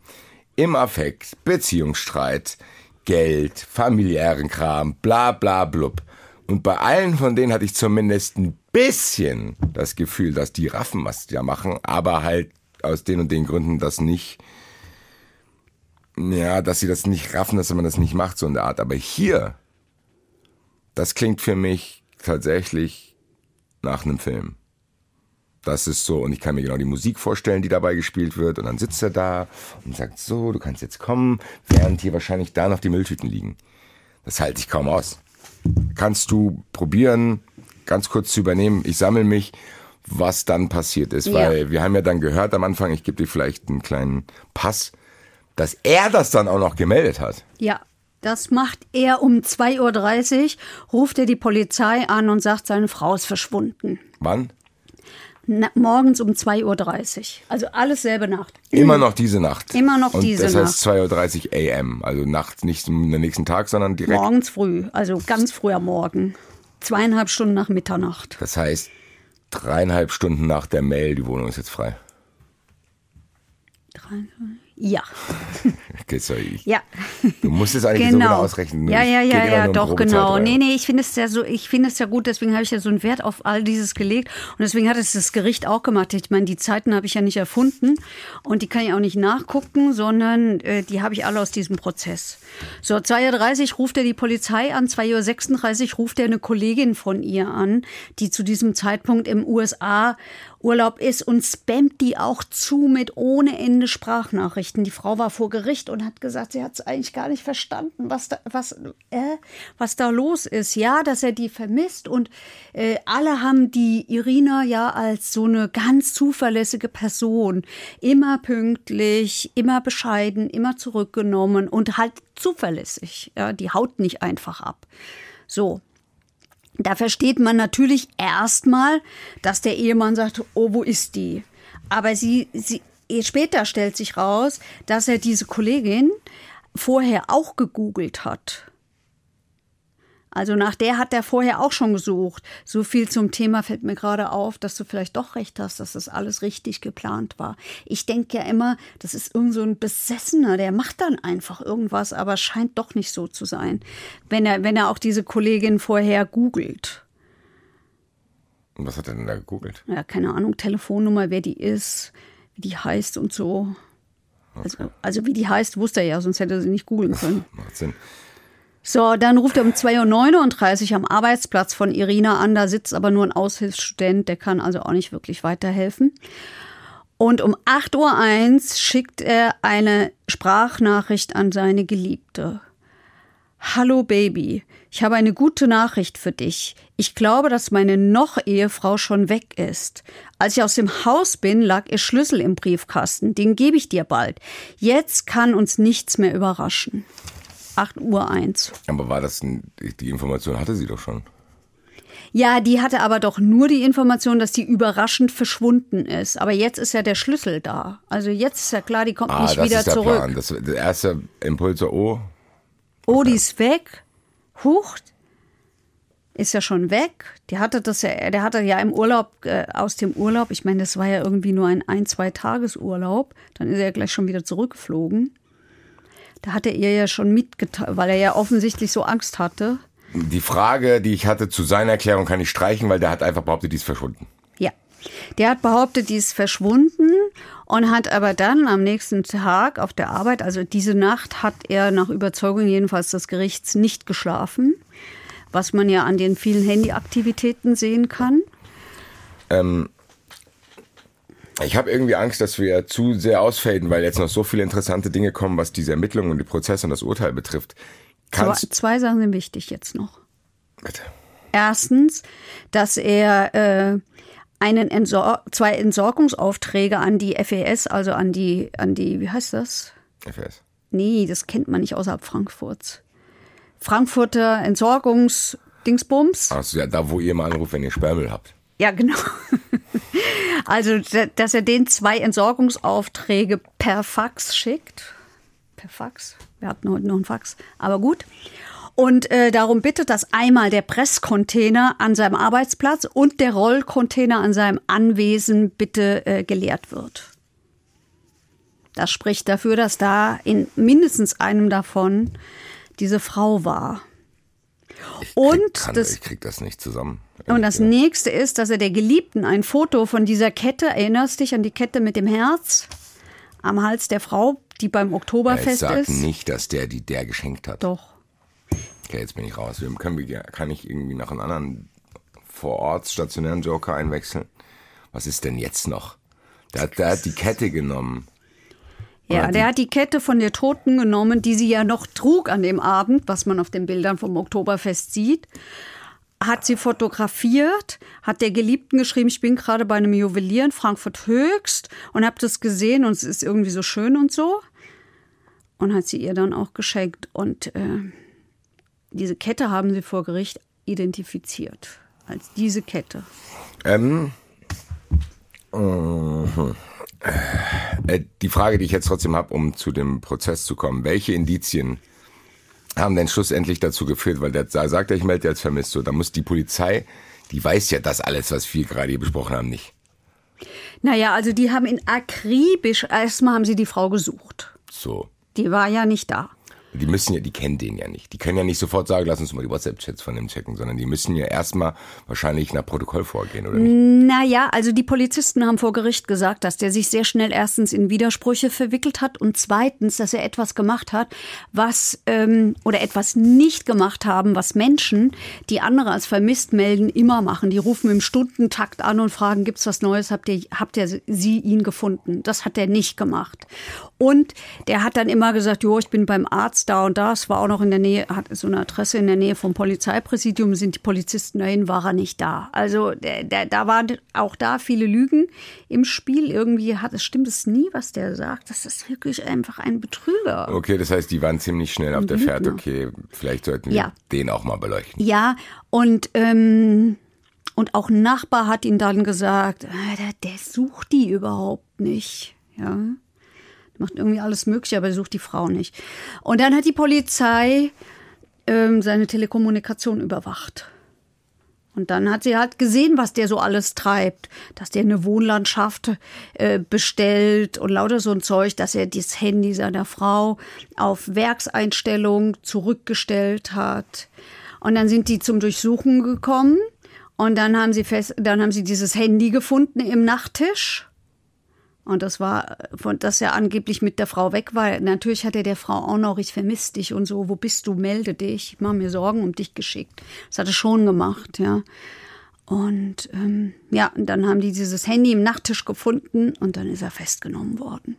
Im Affekt, Beziehungsstreit, Geld, familiären Kram, bla bla blub. Und bei allen von denen hatte ich zumindest ein bisschen das Gefühl, dass die raffen, was ja machen, aber halt aus den und den Gründen das nicht, ja, dass sie das nicht raffen, dass man das nicht macht, so in der Art. Aber hier, das klingt für mich tatsächlich nach einem Film. Das ist so, und ich kann mir genau die Musik vorstellen, die dabei gespielt wird. Und dann sitzt er da und sagt so, du kannst jetzt kommen, während hier wahrscheinlich da noch die Mülltüten liegen. Das halte ich kaum aus. Kannst du probieren, ganz kurz zu übernehmen, ich sammle mich, was dann passiert ist. Ja. Weil wir haben ja dann gehört am Anfang, ich gebe dir vielleicht einen kleinen Pass, dass er das dann auch noch gemeldet hat. Ja, das macht er um 2.30 Uhr, ruft er die Polizei an und sagt, seine Frau ist verschwunden. Wann? Morgens um 2.30 Uhr. Also alles selbe Nacht. Immer noch diese Nacht. Immer noch und diese das heißt 2.30 Uhr AM, also nachts, nicht am nächsten Tag, sondern direkt. Morgens früh, also ganz früh am Morgen. Zweieinhalb Stunden nach Mitternacht. Das heißt, dreieinhalb Stunden nach der Mail, die Wohnung ist jetzt frei. Drei- Ja, Okay, sorry. Ja. Du musst es eigentlich so genau ausrechnen. Ja, ja, ja, ja, doch, genau. Nee, nee, ich finde es ja so, ich finde es ja gut, deswegen habe ich ja so einen Wert auf all dieses gelegt. Und deswegen hat es das Gericht auch gemacht. Ich meine, die Zeiten habe ich ja nicht erfunden und die kann ich auch nicht nachgucken, sondern äh, die habe ich alle aus diesem Prozess. So, 2.30 Uhr ruft er die Polizei an, 2.36 Uhr ruft er eine Kollegin von ihr an, die zu diesem Zeitpunkt im USA Urlaub ist und spammt die auch zu mit ohne Ende Sprachnachrichten. Die Frau war vor Gericht und hat gesagt, sie hat es eigentlich gar nicht verstanden, was da, was, äh, was da los ist. Ja, dass er die vermisst und äh, alle haben die Irina ja als so eine ganz zuverlässige Person. Immer pünktlich, immer bescheiden, immer zurückgenommen und halt zuverlässig. Ja, die haut nicht einfach ab. So, da versteht man natürlich erstmal, dass der Ehemann sagt, oh, wo ist die? Aber sie, sie, später stellt sich raus, dass er diese Kollegin vorher auch gegoogelt hat. Also nach der hat er vorher auch schon gesucht. So viel zum Thema fällt mir gerade auf, dass du vielleicht doch recht hast, dass das alles richtig geplant war. Ich denke ja immer, das ist irgend so ein Besessener, der macht dann einfach irgendwas, aber scheint doch nicht so zu sein, wenn er, wenn er auch diese Kollegin vorher googelt. Und was hat er denn da gegoogelt? Ja, keine Ahnung, Telefonnummer, wer die ist, wie die heißt und so. Also, also wie die heißt, wusste er ja, sonst hätte er sie nicht googeln können. Macht Sinn. So, dann ruft er um 2.39 Uhr am Arbeitsplatz von Irina an. Da sitzt aber nur ein Aushilfsstudent, der kann also auch nicht wirklich weiterhelfen. Und um 8.01 Uhr schickt er eine Sprachnachricht an seine Geliebte. Hallo Baby, ich habe eine gute Nachricht für dich. Ich glaube, dass meine Noch-Ehefrau schon weg ist. Als ich aus dem Haus bin, lag ihr Schlüssel im Briefkasten. Den gebe ich dir bald. Jetzt kann uns nichts mehr überraschen. 8 Uhr 1. Aber war das, ein, die Information hatte sie doch schon. Ja, die hatte aber doch nur die Information, dass die überraschend verschwunden ist. Aber jetzt ist ja der Schlüssel da. Also jetzt ist ja klar, die kommt Ah, nicht das wieder ist der zurück. Plan. Das, der erste Impuls, so, oh, Oh, die ist weg. Huch. Ist ja schon weg. Die hatte das ja, der hatte ja im Urlaub, äh, aus dem Urlaub, ich meine, das war ja irgendwie nur ein ein, zwei Tagesurlaub. Dann ist er ja gleich schon wieder zurückgeflogen. Da hat er ihr ja schon mitgeteilt, weil er ja offensichtlich so Angst hatte. die Frage, die ich hatte zu seiner Erklärung, kann ich streichen, weil der hat einfach behauptet, die ist verschwunden. Ja. Der hat behauptet, die ist verschwunden und hat aber dann am nächsten Tag auf der Arbeit, also diese Nacht, hat er nach Überzeugung jedenfalls des Gerichts nicht geschlafen, was man ja an den vielen Handyaktivitäten sehen kann. Ich habe irgendwie Angst, dass wir zu sehr ausfaden, weil jetzt noch so viele interessante Dinge kommen, was diese Ermittlungen und die Prozesse und das Urteil betrifft. Zwei, Kannst zwei Sachen sind wichtig jetzt noch. bitte. Erstens, dass er äh, einen Entsor zwei Entsorgungsaufträge an die FES, also an die, an die, wie heißt das? FS. Nee, das kennt man nicht außerhalb Frankfurts. Frankfurter Entsorgungsdingsbums. Also ja, da, wo ihr mal anruft, wenn ihr Sperrmüll habt. Ja, genau. Also, da- dass er den zwei Entsorgungsaufträge per Fax schickt. Per Fax. Wir hatten heute noch einen Fax, aber gut. Und äh, darum bittet, dass einmal der Presscontainer an seinem Arbeitsplatz und der Rollcontainer an seinem Anwesen bitte äh, geleert wird. Das spricht dafür, dass da in mindestens einem davon diese Frau war. Und Kann, das ich krieg das nicht zusammen. und das nächste ist, dass er der Geliebten ein Foto von dieser Kette, erinnerst dich an die Kette mit dem Herz am Hals der Frau, die beim Oktoberfest sag ist? nicht, dass der die der geschenkt hat. Doch. Okay, jetzt bin ich raus. Können, wir- kann ich irgendwie noch einen anderen vor Ort stationären Joker einwechseln? Was ist denn jetzt noch? Der der hat die Kette genommen. Ja, der hat die Kette von der Toten genommen, die sie ja noch trug an dem Abend, was man auf den Bildern vom Oktoberfest sieht. Hat sie fotografiert, hat der Geliebten geschrieben, ich bin gerade bei einem Juwelier in Frankfurt Höchst und habe das gesehen und es ist irgendwie so schön und so. Und hat sie ihr dann auch geschenkt. Und äh, diese Kette haben sie vor Gericht identifiziert. Als diese Kette. Ähm, mhm. äh, die Frage, die ich jetzt trotzdem habe, um zu dem Prozess zu kommen. Welche Indizien haben denn schlussendlich dazu geführt? Weil der sagt, er, ich melde als vermisst. So, da muss die Polizei, die weiß ja das alles, was wir gerade hier besprochen haben, nicht. Naja, also die haben ihn akribisch, erstmal haben sie die Frau gesucht. So. Die war ja nicht da. Die müssen ja, die kennen den ja nicht. Die können ja nicht sofort sagen, lass uns mal die WhatsApp-Chats von dem checken, sondern die müssen ja erstmal wahrscheinlich nach Protokoll vorgehen, oder nicht? Naja, also die Polizisten haben vor Gericht gesagt, dass der sich sehr schnell erstens in Widersprüche verwickelt hat und zweitens, dass er etwas gemacht hat, was ähm, oder etwas nicht gemacht haben, was Menschen, die andere als vermisst melden, immer machen. Die rufen im Stundentakt an und fragen, gibt's was Neues? Habt ihr, habt ihr sie ihn gefunden? Das hat er nicht gemacht. Und der hat dann immer gesagt, jo, ich bin beim Arzt da und da. Es war auch noch in der Nähe, hat so eine Adresse in der Nähe vom Polizeipräsidium, sind die Polizisten dahin, war er nicht da. Also der, der, da waren auch da viele Lügen im Spiel. Irgendwie hat es stimmt es nie, was der sagt. Das ist wirklich einfach ein Betrüger. Okay, das heißt, die waren ziemlich schnell auf der Fährte. Lügner. Okay, vielleicht sollten wir Ja. den auch mal beleuchten. Ja, und, ähm, und auch ein Nachbar hat ihn dann gesagt, ah, der, der sucht die überhaupt nicht. Ja. Macht irgendwie alles Mögliche, aber er sucht die Frau nicht. Und dann hat die Polizei ähm, seine Telekommunikation überwacht. Und dann hat sie halt gesehen, was der so alles treibt. Dass der eine Wohnlandschaft äh, bestellt und lauter so ein Zeug, dass er das Handy seiner Frau auf Werkseinstellung zurückgestellt hat. Und dann sind die zum Durchsuchen gekommen und dann haben sie fest, dann haben sie dieses Handy gefunden im Nachttisch Und das war, von dass er angeblich mit der Frau weg war. Natürlich hat er der Frau auch noch, ich vermisse dich und so, wo bist du, melde dich, ich mache mir Sorgen um dich geschickt. Das hat er schon gemacht, ja. Und ähm, ja, und dann haben die dieses Handy im Nachttisch gefunden und dann ist er festgenommen worden.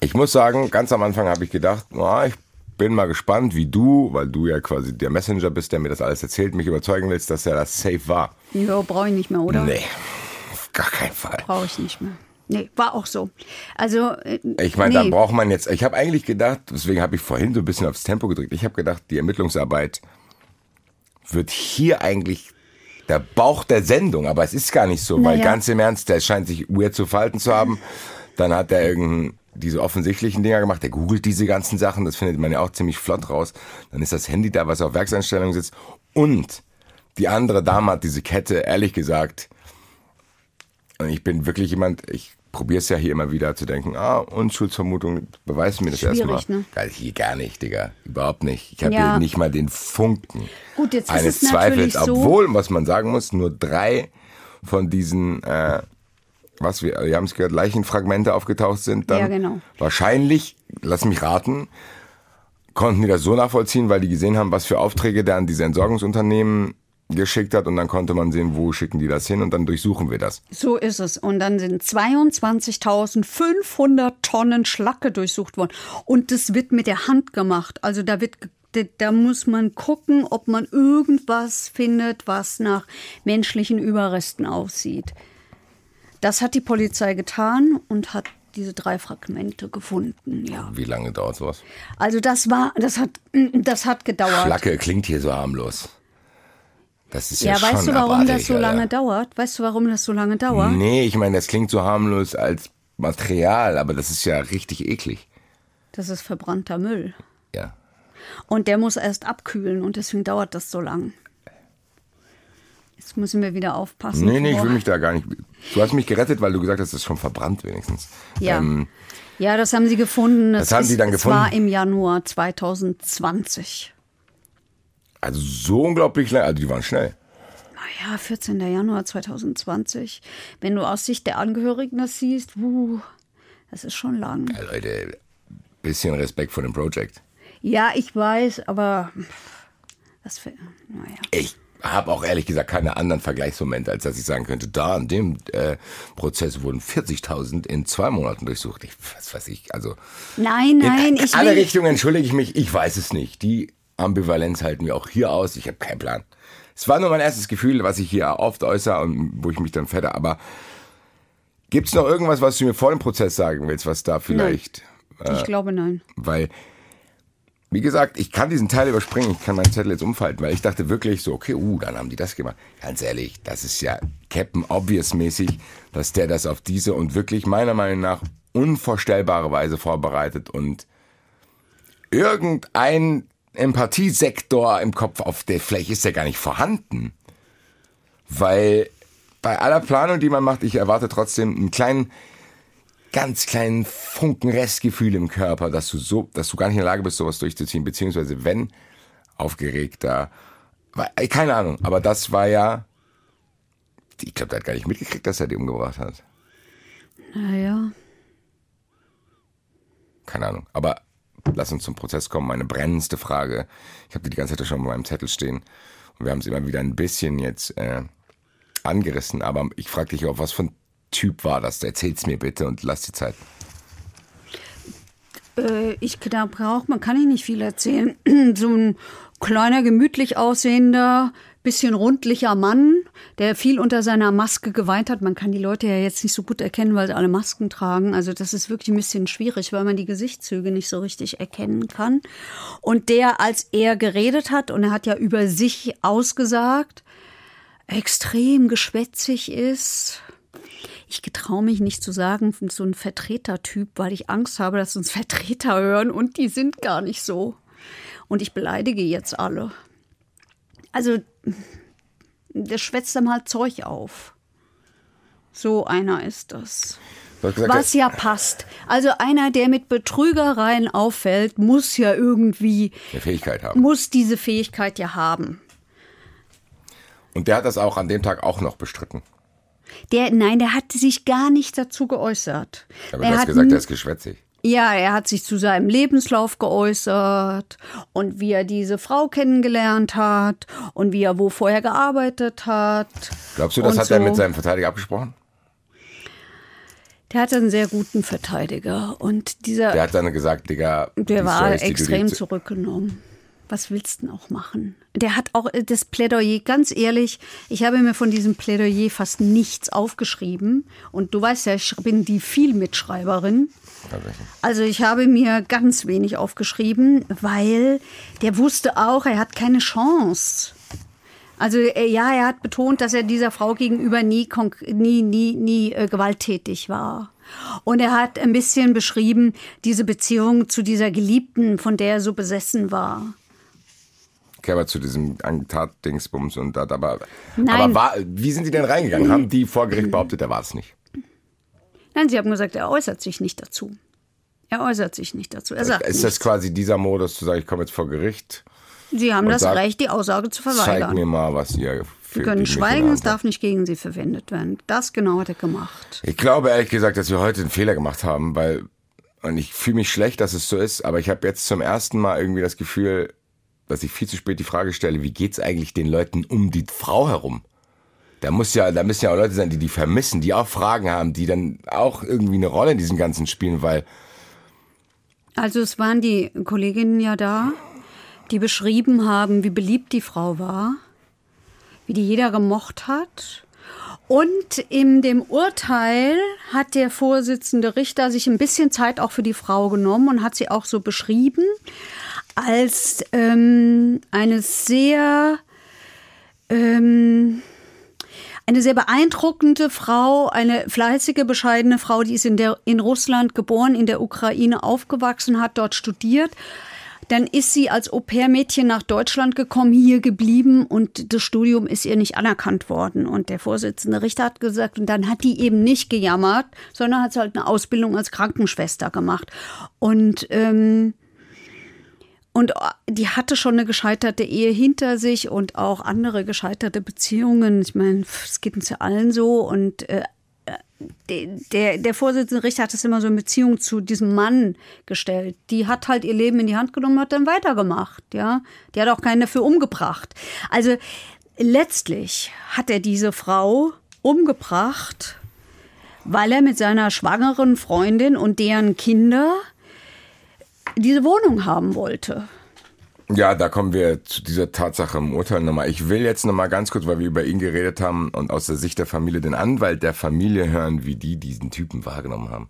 Ich muss sagen, ganz am Anfang habe ich gedacht, na, ich bin mal gespannt, wie du, weil du ja quasi der Messenger bist, der mir das alles erzählt, mich überzeugen willst, dass er das safe war. Ja, brauche ich nicht mehr, oder? Nee, auf gar keinen Fall. Brauche ich nicht mehr. Nee, war auch so. Also. äh, Ich meine, nee. dann braucht man jetzt. Ich habe eigentlich gedacht, deswegen habe ich vorhin so ein bisschen aufs Tempo gedrückt. Ich habe gedacht, die Ermittlungsarbeit wird hier eigentlich der Bauch der Sendung, aber es ist gar nicht so, weil Naja. ganz im Ernst, der scheint sich weird zu verhalten zu haben. Dann hat er irgendein diese offensichtlichen Dinger gemacht. Der googelt diese ganzen Sachen, das findet man ja auch ziemlich flott raus. Dann ist das Handy da, was auf Werkseinstellungen sitzt. Und die andere Dame hat diese Kette, ehrlich gesagt, und ich bin wirklich jemand, ich probiere es ja hier immer wieder zu denken, ah, Unschuldsvermutung, beweis mir das Schwierig, erstmal. ne? Geil, hier gar nicht, Digga. Überhaupt nicht. Ich habe Ja. hier nicht mal den Funken Gut, jetzt ist eines es natürlich Zweifels, so- obwohl, was man sagen muss, nur drei von diesen, äh, was wir, wir haben es gehört, Leichenfragmente aufgetaucht sind. Dann Ja, genau. Wahrscheinlich, lass mich raten, konnten die das so nachvollziehen, weil die gesehen haben, was für Aufträge der an diese Entsorgungsunternehmen geschickt hat und dann konnte man sehen, wo schicken die das hin und dann durchsuchen wir das. So ist es. Und dann sind 22.500 Tonnen Schlacke durchsucht worden. Und das wird mit der Hand gemacht. Also da wird, da, muss man gucken, ob man irgendwas findet, was nach menschlichen Überresten aussieht. Das hat die Polizei getan und hat diese drei Fragmente gefunden. Ja. Wie lange dauert sowas? Also das war, das hat, das hat gedauert. Schlacke klingt hier so harmlos. Das ist ja, Ja, weißt schon du, warum das abartig, so lange Alter. dauert? Weißt du, warum das so lange dauert? Nee, ich meine, das klingt so harmlos als Material, aber das ist ja richtig eklig. Das ist verbrannter Müll. Ja. Und der muss erst abkühlen und deswegen dauert das so lang. Jetzt müssen wir wieder aufpassen. Nee, nee, ich vor- will mich da gar nicht. Du hast mich gerettet, weil du gesagt hast, das ist schon verbrannt wenigstens. Ja. Ähm, ja, das haben sie gefunden. Das, Das haben ist, die dann es war gefunden? im Januar 2020. also so unglaublich lange. Also die waren schnell. Naja, 14. Januar 2020. Wenn du aus Sicht der Angehörigen das siehst, wuh, das ist schon lang. Ja, Leute, bisschen Respekt vor dem Projekt. Ja, ich weiß, aber das für, naja. Ich habe auch ehrlich gesagt keine anderen Vergleichsmomente, als dass ich sagen könnte, da in dem äh, Prozess wurden 40.000 in zwei Monaten durchsucht. Ich, was weiß ich, also Nein, nein, in ich alle will, Richtungen entschuldige ich mich, ich weiß es nicht. Die Ambivalenz halten wir auch hier aus, ich habe keinen Plan. Es war nur mein erstes Gefühl, was ich hier oft äußere und wo ich mich dann fette, aber gibt es noch irgendwas, was du mir vor dem Prozess sagen willst, was da vielleicht, ich glaube nein. weil wie gesagt, ich kann diesen Teil überspringen, ich kann meinen Zettel jetzt umfalten, weil ich dachte wirklich so, okay, uh, dann haben die das gemacht. Ganz ehrlich, das ist ja Captain Obvious mäßig, dass der das auf diese und wirklich meiner Meinung nach unvorstellbare Weise vorbereitet und irgendein Empathiesektor im Kopf auf der Fläche ist ja gar nicht vorhanden. Weil bei aller Planung, die man macht, ich erwarte trotzdem einen kleinen, ganz kleinen Funken Restgefühl im Körper, dass du so, dass du gar nicht in der Lage bist, sowas durchzuziehen, beziehungsweise wenn aufgeregter, äh, keine Ahnung, aber das war ja, ich glaube, der hat gar nicht mitgekriegt, dass er die umgebracht hat. Naja. Keine Ahnung. Aber lass uns zum Prozess kommen. Meine brennendste Frage. Ich habe die die ganze Zeit schon auf meinem Zettel stehen. Und wir haben es immer wieder ein bisschen jetzt äh, angerissen. Aber ich frage dich auch, was für ein Typ war das? Erzähl's mir bitte und lass die Zeit. Äh, ich braucht man kann ich nicht viel erzählen. [CLEARS THROAT] so ein kleiner, gemütlich aussehender, bisschen rundlicher Mann, der viel unter seiner Maske geweint hat. Man kann die Leute ja jetzt nicht so gut erkennen, weil sie alle Masken tragen. Also das ist wirklich ein bisschen schwierig, weil man die Gesichtszüge nicht so richtig erkennen kann. Und der, als er geredet hat, und er hat ja über sich ausgesagt, extrem geschwätzig ist, ich getraue mich nicht zu sagen, so ein Vertretertyp, weil ich Angst habe, dass uns [LAUGHS] Vertreter hören und die sind gar nicht so. Und ich beleidige jetzt alle. Also, der schwätzt dann halt Zeug auf. So einer ist das. Was ja passt. Also einer, der mit Betrügereien auffällt, muss ja irgendwie, eine Fähigkeit haben. muss diese Fähigkeit ja haben. Und der hat das auch an dem Tag auch noch bestritten. Der, nein, der hat sich gar nicht dazu geäußert. Aber er du hast hat gesagt, er ist geschwätzig. Ja, er hat sich zu seinem Lebenslauf geäußert und wie er diese Frau kennengelernt hat und wie er wo vorher gearbeitet hat. Glaubst du, das hat er so. mit seinem Verteidiger abgesprochen? Der hatte einen sehr guten Verteidiger und dieser, Der hat dann gesagt, Digga, der war extrem zurückgenommen. Was willst du denn auch machen? Der hat auch äh, das Plädoyer, ganz ehrlich, ich habe mir von diesem Plädoyer fast nichts aufgeschrieben. Und du weißt ja, ich bin die Vielmitschreiberin. Also ich habe mir ganz wenig aufgeschrieben, weil der wusste auch, er hat keine Chance. Also äh, ja, er hat betont, dass er dieser Frau gegenüber nie, nie, nie, nie äh, gewalttätig war. Und er hat ein bisschen beschrieben diese Beziehung zu dieser Geliebten, von der er so besessen war. Aber zu diesem Tat-Dingsbums und das, aber, Nein. aber war, wie sind die denn reingegangen? Haben die vor Gericht behauptet, er war es nicht? Nein, sie haben gesagt, er äußert sich nicht dazu. Er äußert sich nicht dazu. Er sagt Ist das nichts. quasi dieser Modus zu sagen, ich komme jetzt vor Gericht, Sie haben das sagt, Recht, die Aussage zu zeig verweigern. mir mal, was ihr Sie können schweigen, es darf nicht gegen Sie verwendet werden. Das genau hat er gemacht. Ich glaube ehrlich gesagt, dass wir heute einen Fehler gemacht haben, weil und ich fühle mich schlecht, dass es so ist, aber ich habe jetzt zum ersten Mal irgendwie das Gefühl, dass ich viel zu spät die Frage stelle, wie geht's eigentlich den Leuten um die Frau herum? Da muss ja, da müssen ja auch Leute sein, die die vermissen, die auch Fragen haben, die dann auch irgendwie eine Rolle in diesem Ganzen spielen, weil Also es waren die Kolleginnen ja da, die beschrieben haben, wie beliebt die Frau war, wie die jeder gemocht hat. Und in dem Urteil hat der Vorsitzende Richter sich ein bisschen Zeit auch für die Frau genommen und hat sie auch so beschrieben als ähm, eine sehr ähm, eine sehr beeindruckende Frau, eine fleißige, bescheidene Frau, die ist in, der, in Russland geboren, in der Ukraine aufgewachsen, hat dort studiert. Dann ist sie als Au-pair-Mädchen nach Deutschland gekommen, hier geblieben und das Studium ist ihr nicht anerkannt worden. Und der Vorsitzende Richter hat gesagt, und dann hat die eben nicht gejammert, sondern hat halt eine Ausbildung als Krankenschwester gemacht. Und ähm, und die hatte schon eine gescheiterte Ehe hinter sich und auch andere gescheiterte Beziehungen. Ich meine, es geht uns ja allen so. Und äh, der, der, der Vorsitzende Richter hat das immer so in Beziehung zu diesem Mann gestellt. Die hat halt ihr Leben in die Hand genommen und hat dann weitergemacht. Ja? Die hat auch keinen dafür umgebracht. Also letztlich hat er diese Frau umgebracht, weil er mit seiner schwangeren Freundin und deren Kinder diese Wohnung haben wollte. Ja, da kommen wir zu dieser Tatsache im Urteil nochmal. Ich will jetzt nochmal ganz kurz, weil wir über ihn geredet haben und aus der Sicht der Familie den Anwalt der Familie hören, wie die diesen Typen wahrgenommen haben.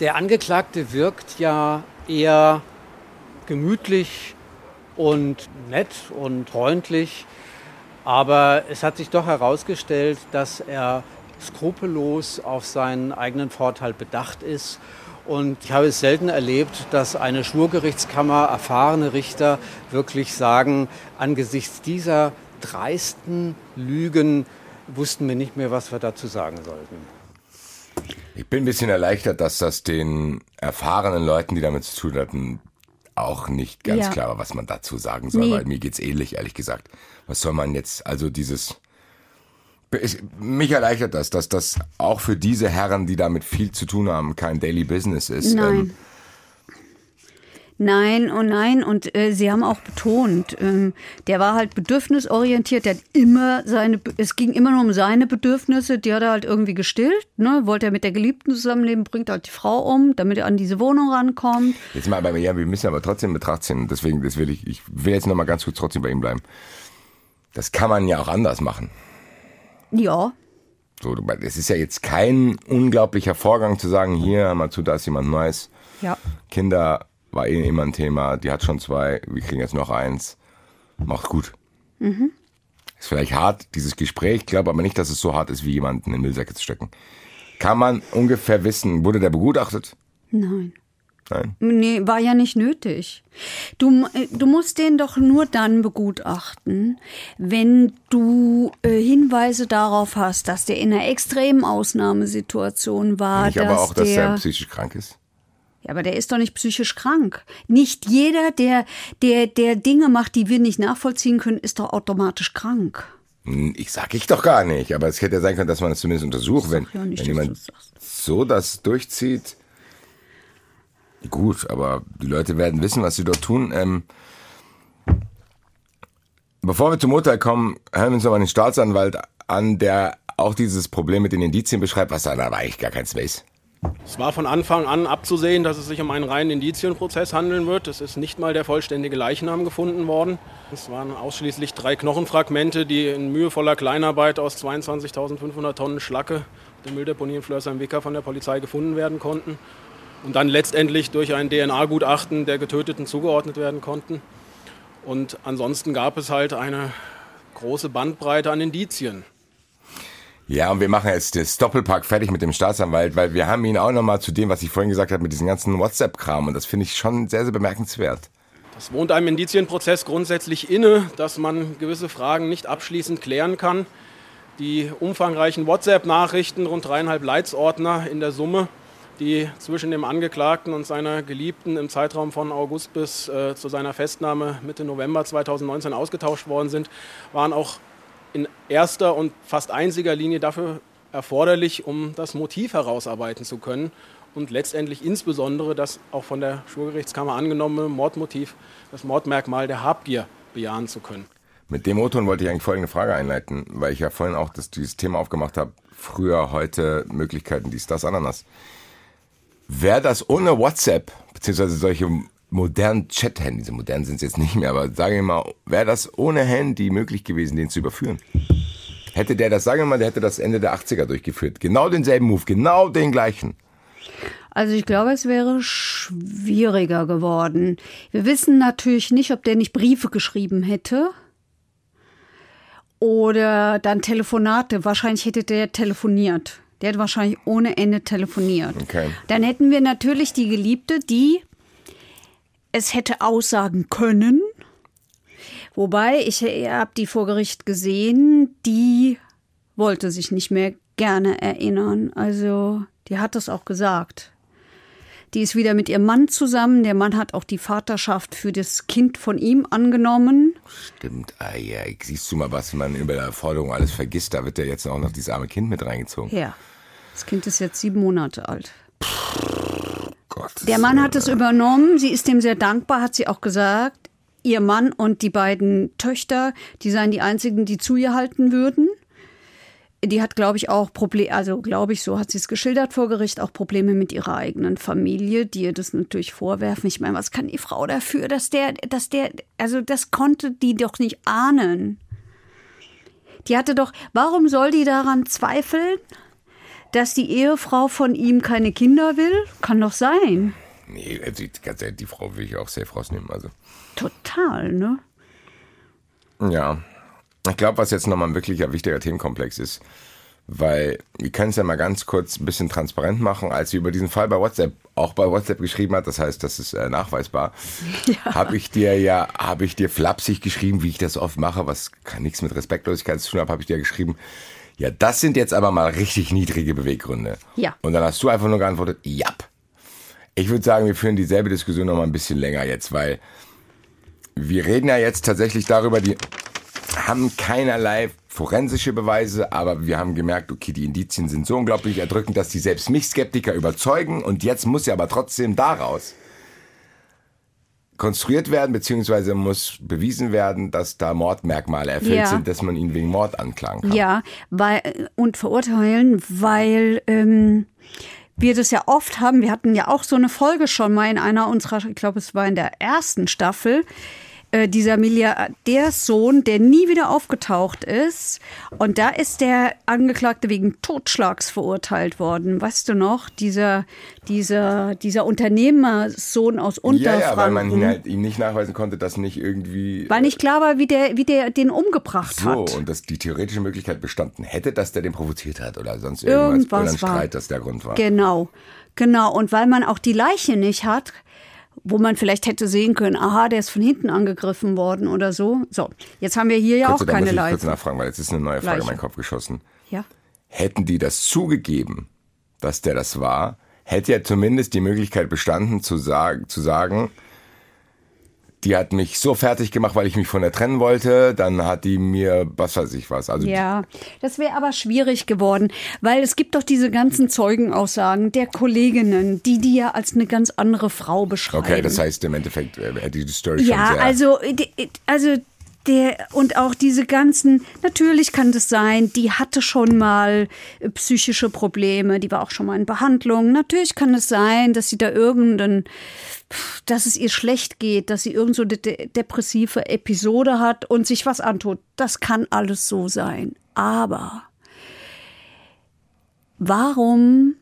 Der Angeklagte wirkt ja eher gemütlich und nett und freundlich, aber es hat sich doch herausgestellt, dass er skrupellos auf seinen eigenen Vorteil bedacht ist. Und ich habe es selten erlebt, dass eine Schwurgerichtskammer erfahrene Richter wirklich sagen, angesichts dieser dreisten Lügen wussten wir nicht mehr, was wir dazu sagen sollten. Ich bin ein bisschen erleichtert, dass das den erfahrenen Leuten, die damit zu tun hatten, auch nicht ganz Ja. klar war, was man dazu sagen soll, Nee. weil mir geht's ähnlich, ehrlich gesagt. Was soll man jetzt, also dieses, es- mich erleichtert das, dass das auch für diese Herren, die damit viel zu tun haben, kein Daily Business ist. Nein. Ähm, Nein und nein. Und äh, Sie haben auch betont, ähm, der war halt bedürfnisorientiert. Der hat immer seine, es ging immer nur um seine Bedürfnisse. Die hat er halt irgendwie gestillt. Ne? Wollte er mit der Geliebten zusammenleben, bringt halt die Frau um, damit er an diese Wohnung rankommt. Jetzt mal, aber ja, wir müssen aber trotzdem in Betracht ziehen. Deswegen, das will ich, ich will jetzt noch mal ganz kurz trotzdem bei ihm bleiben. Das kann man ja auch anders machen. Ja, So, es ist ja jetzt kein unglaublicher Vorgang zu sagen, hier, hör mal zu, da ist jemand Neues. ja. Kinder war eh immer ein Thema, die hat schon zwei, wir kriegen jetzt noch eins. Macht gut. Ist vielleicht hart, dieses Gespräch, ich glaube aber nicht, dass es so hart ist, wie jemanden in Müllsäcke zu stecken. Kann man ungefähr wissen, wurde der begutachtet? Nein. Nein. Nee, war ja nicht nötig. Du, äh, du musst den doch nur dann begutachten, wenn du äh, Hinweise darauf hast, dass der in einer extremen Ausnahmesituation war. Nicht aber auch, dass der, er psychisch krank ist. Ja, aber der ist doch nicht psychisch krank. Nicht jeder, der, der, der Dinge macht, die wir nicht nachvollziehen können, ist doch automatisch krank. Hm, Ich sag ich doch gar nicht, aber es hätte ja sein können, dass man es zumindest untersucht, wenn, ja nicht, wenn jemand so das durchzieht. Gut, aber die Leute werden wissen, was sie dort tun. Ähm, bevor wir zum Urteil kommen, hören wir uns nochmal den Staatsanwalt an, der auch dieses Problem mit den Indizien beschreibt, was da aber eigentlich gar kein Space. Es war von Anfang an abzusehen, dass es sich um einen reinen Indizienprozess handeln wird. Es ist nicht mal der vollständige Leichnam gefunden worden. Es waren ausschließlich drei Knochenfragmente, die in mühevoller Kleinarbeit aus 22.500 Tonnen Schlacke der Mülldeponie in Flörsheim-Wicker von der Polizei gefunden werden konnten und dann letztendlich durch ein DNA-Gutachten der Getöteten zugeordnet werden konnten. Und ansonsten gab es halt eine große Bandbreite an Indizien. Ja, und wir machen jetzt das Doppelpack fertig mit dem Staatsanwalt, weil wir haben ihn auch nochmal zu dem, was ich vorhin gesagt habe, mit diesem ganzen WhatsApp-Kram. Und das finde ich schon sehr, sehr bemerkenswert. Es wohnt einem Indizienprozess grundsätzlich inne, dass man gewisse Fragen nicht abschließend klären kann. Die umfangreichen WhatsApp-Nachrichten, rund dreieinhalb Leitsordner in der Summe, die zwischen dem Angeklagten und seiner Geliebten im Zeitraum von August bis äh, zu seiner Festnahme Mitte November 2019 ausgetauscht worden sind, waren auch in erster und fast einziger Linie dafür erforderlich, um das Motiv herausarbeiten zu können und letztendlich insbesondere das auch von der Schwurgerichtskammer angenommene Mordmotiv, das Mordmerkmal der Habgier bejahen zu können. Mit dem O-Ton wollte ich eigentlich folgende Frage einleiten, weil ich ja vorhin auch das, dieses Thema aufgemacht habe. Früher, heute, Möglichkeiten, dies, das, Ananas. Wäre das ohne WhatsApp, beziehungsweise solche modernen Chat-Handys, modern sind es jetzt nicht mehr, aber sage ich mal, wäre das ohne Handy möglich gewesen, den zu überführen? Hätte der das, sagen wir mal, der hätte das Ende der 80er durchgeführt. Genau denselben Move, genau den gleichen. Also ich glaube, es wäre schwieriger geworden. Wir wissen natürlich nicht, ob der nicht Briefe geschrieben hätte oder dann Telefonate. Wahrscheinlich hätte der telefoniert. Der hätte wahrscheinlich ohne Ende telefoniert. Okay. Dann hätten wir natürlich die Geliebte, die es hätte aussagen können. Wobei, ich habe die vor Gericht gesehen, die wollte sich nicht mehr gerne erinnern. Also, die hat das auch gesagt. Die ist wieder mit ihrem Mann zusammen. Der Mann hat auch die Vaterschaft für das Kind von ihm angenommen. Stimmt, ah ja, siehst du mal, was man über der Forderung alles vergisst. Da wird ja jetzt auch noch dieses arme Kind mit reingezogen. Ja. Das Kind ist jetzt sieben Monate alt. Gott. Der Mann hat es übernommen. Sie ist dem sehr dankbar, hat sie auch gesagt. Ihr Mann und die beiden Töchter, die seien die einzigen, die zu ihr halten würden. Die hat, glaube ich, auch Probleme, also glaube ich, so hat sie es geschildert vor Gericht, auch Probleme mit ihrer eigenen Familie, die ihr das natürlich vorwerfen. Ich meine, was kann die Frau dafür, dass der, dass der, also das konnte die doch nicht ahnen. Die hatte doch, warum soll die daran zweifeln, dass die Ehefrau von ihm keine Kinder will? Kann doch sein. Nee, die, ganz ehrlich, die Frau will ich auch safe rausnehmen. Also. Total, ne? Ja. Ich glaube, was jetzt nochmal ein wirklicher wichtiger Themenkomplex ist, weil wir können es ja mal ganz kurz ein bisschen transparent machen, als sie über diesen Fall bei WhatsApp, auch bei WhatsApp geschrieben hat, das heißt, das ist äh, nachweisbar, [LAUGHS] habe ich dir ja, habe ich dir flapsig geschrieben, wie ich das oft mache, was kann nichts mit Respektlosigkeit zu tun haben, habe ich dir geschrieben, ja, das sind jetzt aber mal richtig niedrige Beweggründe. Ja. Und dann hast du einfach nur geantwortet, ja. Ich würde sagen, wir führen dieselbe Diskussion noch mal ein bisschen länger jetzt, weil wir reden ja jetzt tatsächlich darüber, die haben keinerlei forensische Beweise, aber wir haben gemerkt, okay, die Indizien sind so unglaublich erdrückend, dass die selbst mich Skeptiker überzeugen und jetzt muss ja aber trotzdem daraus konstruiert werden, beziehungsweise muss bewiesen werden, dass da Mordmerkmale erfüllt Ja. sind, dass man ihn wegen Mord anklagen kann. Ja, weil, und verurteilen, weil ähm, wir das ja oft haben. Wir hatten ja auch so eine Folge schon mal in einer unserer, ich glaube, es war in der ersten Staffel. Äh, Dieser Milliardärssohn, der nie wieder aufgetaucht ist. Und da ist der Angeklagte wegen Totschlags verurteilt worden. Weißt du noch? Dieser, dieser, dieser Unternehmersohn aus Ja, Unterfranken. ja, weil man ihn halt ihm nicht nachweisen konnte, dass nicht irgendwie weil nicht klar war, wie der, wie der den umgebracht so hat. und dass die theoretische Möglichkeit bestanden hätte, dass der den provoziert hat oder sonst irgendwas, Irgendwas oder ein war. Streit, das der Grund war. Genau, genau. Und weil man auch die Leiche nicht hat, wo man vielleicht hätte sehen können, aha, der ist von hinten angegriffen worden oder so. So, jetzt haben wir hier ja Kurze, auch keine muss ich kurz Leiche. nachfragen, weil jetzt ist eine neue Frage in Leiche. meinen Kopf geschossen. Ja. Hätten die das zugegeben, dass der das war, hätte ja zumindest die Möglichkeit bestanden zu sagen, zu sagen die hat mich so fertig gemacht, weil ich mich von der trennen wollte. Dann hat die mir, was weiß ich was. Also Ja, das wäre aber schwierig geworden, weil es gibt doch diese ganzen Zeugenaussagen der Kolleginnen, die die ja als eine ganz andere Frau beschreiben. okay, das heißt im Endeffekt äh, hätte die Story schon Ja, sehr. also, äh, also der und auch diese ganzen, natürlich kann das sein, die hatte schon mal äh, psychische Probleme, die war auch schon mal in Behandlung. Natürlich kann es sein, dass sie da irgendeinen, dass es ihr schlecht geht, dass sie irgend so eine de depressive Episode hat und sich was antut. Das kann alles so sein. Aber warum,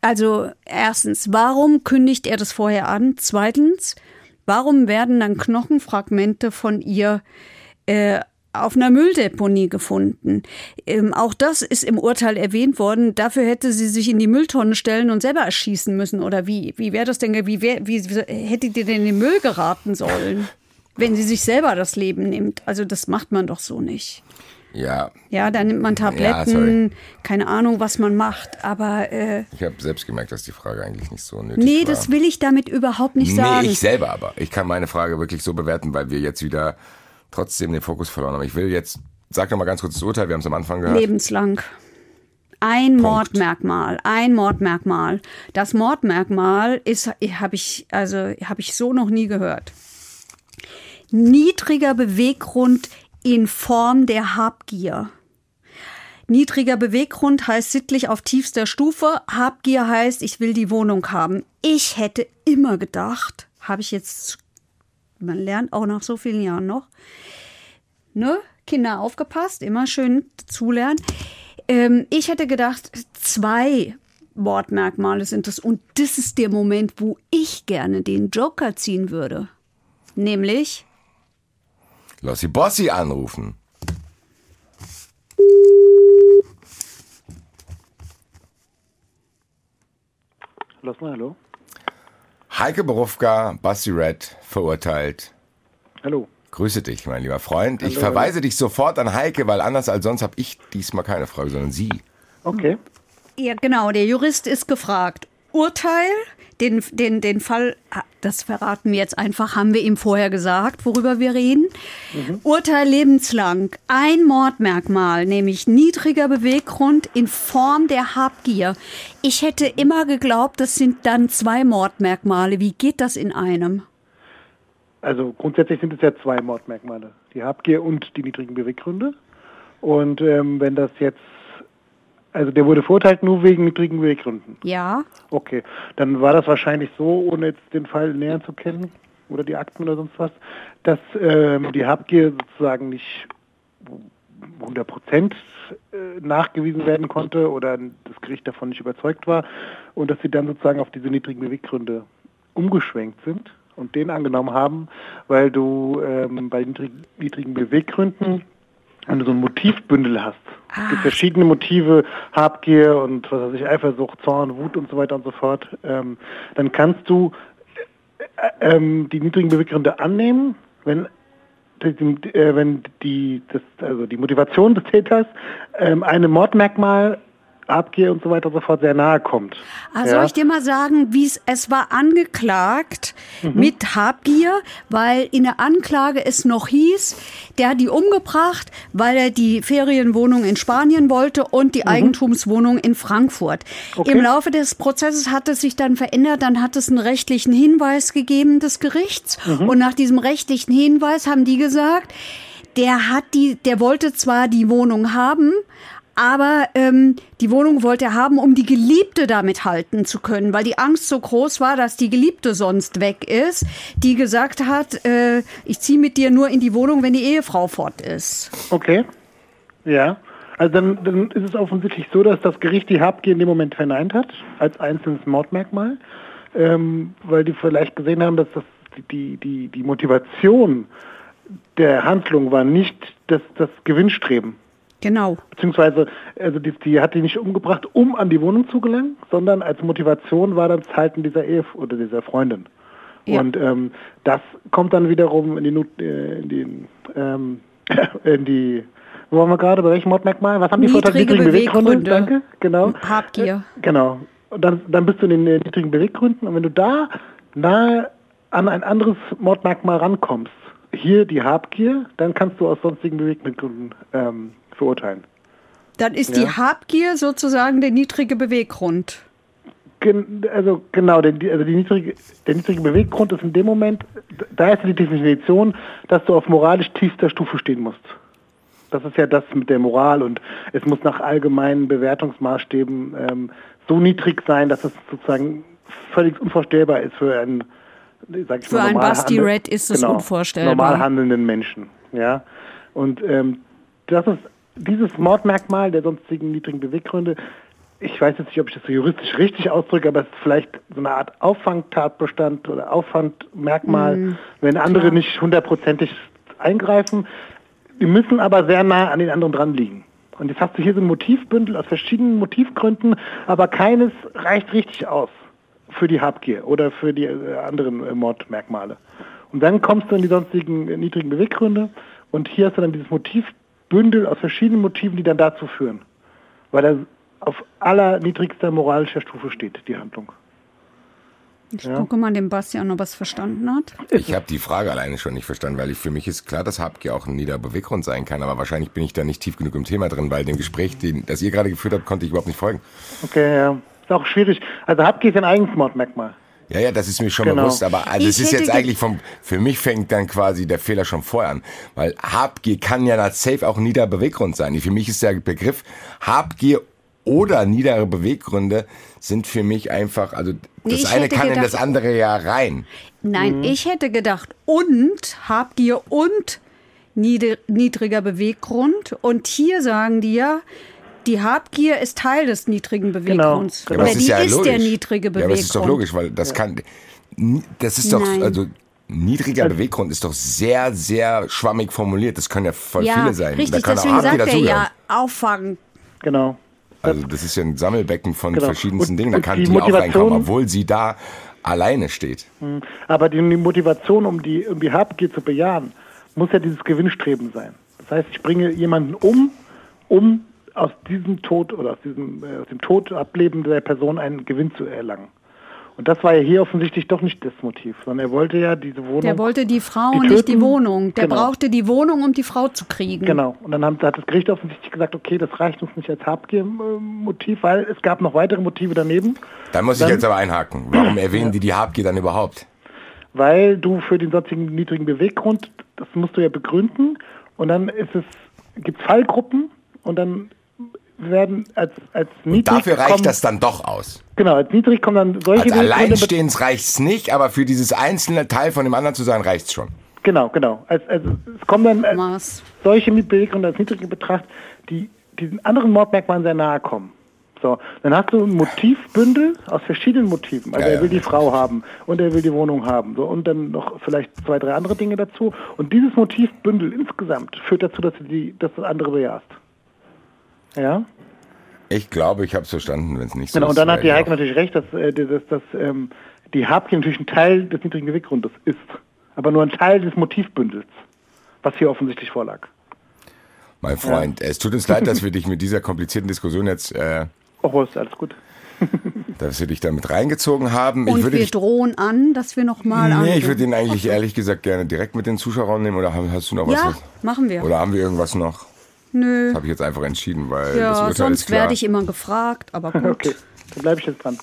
also erstens, warum kündigt er das vorher an? Zweitens, warum werden dann Knochenfragmente von ihr äh, auf einer Mülldeponie gefunden? Ähm, auch das ist im Urteil erwähnt worden. Dafür hätte sie sich in die Mülltonne stellen und selber erschießen müssen. Oder wie? Wie wäre das denn? Wie, wär, wie, hätte die denn in den Müll geraten sollen? Wenn sie sich selber das Leben nimmt. Also das macht man doch so nicht. ja, Ja, da nimmt man Ja, Tabletten, sorry. keine Ahnung, was man macht. Aber äh, ich habe selbst gemerkt, dass die Frage eigentlich nicht so nötig nee, war. das will ich damit überhaupt nicht nee, sagen. ich selber aber. Ich kann meine Frage wirklich so bewerten, weil wir jetzt wieder trotzdem den Fokus verloren haben. Ich will jetzt, sag noch mal ganz kurz das Urteil, wir haben es am Anfang gehört. Lebenslang. Ein Mordmerkmal, ein Mordmerkmal. Das Mordmerkmal ist, habe ich, also habe ich so noch nie gehört. Niedriger Beweggrund in Form der Habgier. Niedriger Beweggrund heißt sittlich auf tiefster Stufe. Habgier heißt, ich will die Wohnung haben. Ich hätte immer gedacht, habe ich jetzt, man lernt auch nach so vielen Jahren noch, ne? Kinder aufgepasst, immer schön zulernen. Ähm, ich hätte gedacht, zwei Mordmerkmale sind es. Und das ist der Moment, wo ich gerne den Joker ziehen würde. Nämlich, Lossi Bossi anrufen. Lass mal, hallo. Heike Borufka, Basti Red, verurteilt. Hallo. Grüße dich, mein lieber Freund. Ich Hallo, verweise dich sofort an Heike, weil anders als sonst habe ich diesmal keine Frage, sondern sie. Okay. ja genau, der Jurist ist gefragt. Urteil, den, den, den Fall, ah, das verraten wir jetzt einfach, haben wir ihm vorher gesagt, worüber wir reden. Urteil lebenslang. Ein Mordmerkmal, nämlich niedriger Beweggrund in Form der Habgier. Ich hätte immer geglaubt, das sind dann zwei Mordmerkmale. Wie geht das in einem? Also grundsätzlich sind es ja zwei Mordmerkmale. Die Habgier und die niedrigen Beweggründe. Und ähm, wenn das jetzt, also der wurde verurteilt nur wegen niedrigen Beweggründen. Ja, Okay, dann war das wahrscheinlich so, ohne jetzt den Fall näher zu kennen oder die Akten oder sonst was, dass ähm, die Habgier sozusagen nicht 100 Prozent äh, nachgewiesen werden konnte oder das Gericht davon nicht überzeugt war und dass sie dann sozusagen auf diese niedrigen Beweggründe umgeschwenkt sind und den angenommen haben, weil du ähm, bei niedrigen, niedrigen Beweggründen wenn du so ein Motivbündel hast. Es gibt verschiedene Motive, Habgier und was weiß ich, Eifersucht, Zorn, Wut und so weiter und so fort. Ähm, dann kannst du äh, ähm, die niedrigen Beweggründe annehmen, wenn die, äh, wenn die, das, also die Motivation des Täters ähm, einem Mordmerkmal, Habgier und so weiter und so fort sehr nahe kommt. Also Ja? soll ich dir mal sagen, wie es es war angeklagt mit Habgier, weil in der Anklage es noch hieß, der hat die umgebracht, weil er die Ferienwohnung in Spanien wollte und die Eigentumswohnung in Frankfurt. Okay. Im Laufe des Prozesses hat es sich dann verändert, dann hat es einen rechtlichen Hinweis gegeben des Gerichts und nach diesem rechtlichen Hinweis haben die gesagt, der hat die, der wollte zwar die Wohnung haben, aber ähm, die Wohnung wollte er haben, um die Geliebte damit halten zu können, weil die Angst so groß war, dass die Geliebte sonst weg ist, die gesagt hat, äh, ich ziehe mit dir nur in die Wohnung, wenn die Ehefrau fort ist. Okay. Ja. Also dann, dann ist es offensichtlich so, dass das Gericht die Habgier in dem Moment verneint hat, als einzelnes Mordmerkmal, ähm, weil die vielleicht gesehen haben, dass das die, die, die Motivation der Handlung war nicht das, das Gewinnstreben. Genau. Beziehungsweise, also die, die hat die nicht umgebracht, um an die Wohnung zu gelangen, sondern als Motivation war das Halten dieser Ehe oder dieser Freundin. Ja. Und ähm, das kommt dann wiederum in die, Not- äh, in die, ähm, [COUGHS] in die, wo waren wir gerade, bei welchem Mordmerkmal? Was haben die Niedrige verurteilt? Niedrigen Beweggründe. Danke, genau. Habgier. Genau. Und dann, dann bist du in den äh, niedrigen Beweggründen und wenn du da nahe an ein anderes Mordmerkmal rankommst, hier die Habgier, dann kannst du aus sonstigen Beweggründen ähm, verurteilen. Dann ist Ja. die Habgier sozusagen der niedrige Beweggrund. Gen also genau, denn die, also die niedrige, der niedrige Beweggrund ist in dem Moment, da ist die Definition, dass du auf moralisch tiefster Stufe stehen musst. Das ist ja das mit der Moral und es muss nach allgemeinen Bewertungsmaßstäben ähm, so niedrig sein, dass es sozusagen völlig unvorstellbar ist für einen, sag ich Für mal, einen Basti Red ist es genau, unvorstellbar. Normal handelnden Menschen, ja. Und ähm, das ist dieses Mordmerkmal der sonstigen niedrigen Beweggründe. Ich weiß jetzt nicht, ob ich das so juristisch richtig ausdrücke, aber es ist vielleicht so eine Art Auffangtatbestand oder Auffangmerkmal, Mhm, wenn andere nicht hundertprozentig eingreifen. Die müssen aber sehr nah an den anderen dran liegen. Und jetzt hast du hier so ein Motivbündel aus verschiedenen Motivgründen, aber keines reicht richtig aus für die Habgier oder für die äh, anderen äh, Mordmerkmale. Und dann kommst du in die sonstigen äh, niedrigen Beweggründe und hier hast du dann dieses Motivbündel aus verschiedenen Motiven, die dann dazu führen. Weil er auf allerniedrigster moralischer Stufe steht, die Handlung. Ich Ja. gucke mal dem Bastian, ob er es verstanden hat. Ich habe die Frage alleine schon nicht verstanden, weil ich, für mich ist klar, dass Habgier auch ein niederer Beweggrund sein kann, aber wahrscheinlich bin ich da nicht tief genug im Thema drin, weil dem Gespräch, den, das ihr gerade geführt habt, konnte ich überhaupt nicht folgen. Okay, ja. Ist auch schwierig. Also Habgier ist ein eigenes Mordmerkmal. Ja, ja, das ist mir schon Genau. bewusst, aber also Ich es ist jetzt ge- eigentlich vom, für mich fängt dann quasi der Fehler schon vorher an, weil Habgier kann ja als safe auch niederer Beweggrund sein. Für mich ist der Begriff Habgier oder niedere Beweggründe sind für mich einfach, also das ich eine kann in gedacht- das andere ja rein. Nein, Mhm. ich hätte gedacht, und Habgier und niedriger Beweggrund. Und hier sagen die ja, die Habgier ist Teil des niedrigen Beweggrunds. Genau. Ja, aber Oder das ist die ja ist logisch. der niedrige Ja, Beweggrund. aber das ist doch logisch, weil das kann, das ist doch, Nein. also niedriger Beweggrund ist doch sehr, sehr schwammig formuliert. Das können ja voll Ja, viele sein. richtig, da kann deswegen auch Habgier sagt er ja, auffangen. Genau. Also das ist ja ein Sammelbecken von Genau. verschiedensten Und- Dingen. Da kann die die, auch Motivation- reinkommen, obwohl sie da alleine steht. Aber die die Motivation, um die, um die Habgier zu bejahen, muss ja dieses Gewinnstreben sein. Das heißt, ich bringe jemanden um, um aus diesem Tod oder aus diesem äh, aus dem Tod ableben der Person einen Gewinn zu erlangen. Und das war ja hier offensichtlich doch nicht das Motiv, sondern er wollte ja diese Wohnung. Der wollte die Frau und nicht die. Wohnung. Der Genau. brauchte die Wohnung, um die Frau zu kriegen. Genau. Und dann haben, hat das Gericht offensichtlich gesagt, okay, das reicht uns nicht als Habgier-Motiv, weil es gab noch weitere Motive daneben. Da muss ich Dann- jetzt aber einhaken. Warum erwähnen die die Habgier dann überhaupt? weil du für den sonstigen niedrigen Beweggrund, das musst du ja begründen und dann ist es, gibt Fallgruppen und dann werden als, als niedrig Dafür reicht kommen, das dann doch aus. Genau, als niedrig kommen dann solche Als Alleinstehends reicht's nicht, aber für dieses einzelne Teil von dem anderen zu sein, reicht's schon. Genau, genau. Als, also es kommen dann als Was? solche Beweggründe als niedrig in Betracht, die diesen anderen Mordmerkmalen sehr nahe kommen. So, dann hast du ein Motivbündel aus verschiedenen Motiven. Also Ja, er will ja. die Frau haben und er will die Wohnung haben. So, und dann noch vielleicht zwei, drei andere Dinge dazu. Und dieses Motivbündel insgesamt führt dazu, dass du die, dass das andere bejahst. Ja? Ich glaube, ich habe es verstanden, wenn es nicht so Genau, ist. und dann hat die ich Heike natürlich recht, dass, äh, dass, dass ähm, die Habgier natürlich ein Teil des niedrigen Beweggrundes ist. Aber nur ein Teil des Motivbündels, was hier offensichtlich vorlag. Mein Freund, es tut uns leid, dass wir dich mit dieser komplizierten Diskussion jetzt, äh, Oh, ist alles gut. [LAUGHS] dass wir dich damit reingezogen haben. ich Und würde wir dich, drohen an, dass wir noch mal nee, ich anrufen. würde den eigentlich ehrlich gesagt gerne direkt mit den Zuschauern nehmen oder hast du noch was? Ja, was- machen wir. Oder haben wir irgendwas noch? Nö. Das habe ich jetzt einfach entschieden, weil das Ja, Urteil ist sonst klar. werde ich immer gefragt, aber [LAUGHS] gut. Okay, dann bleibe ich jetzt dran.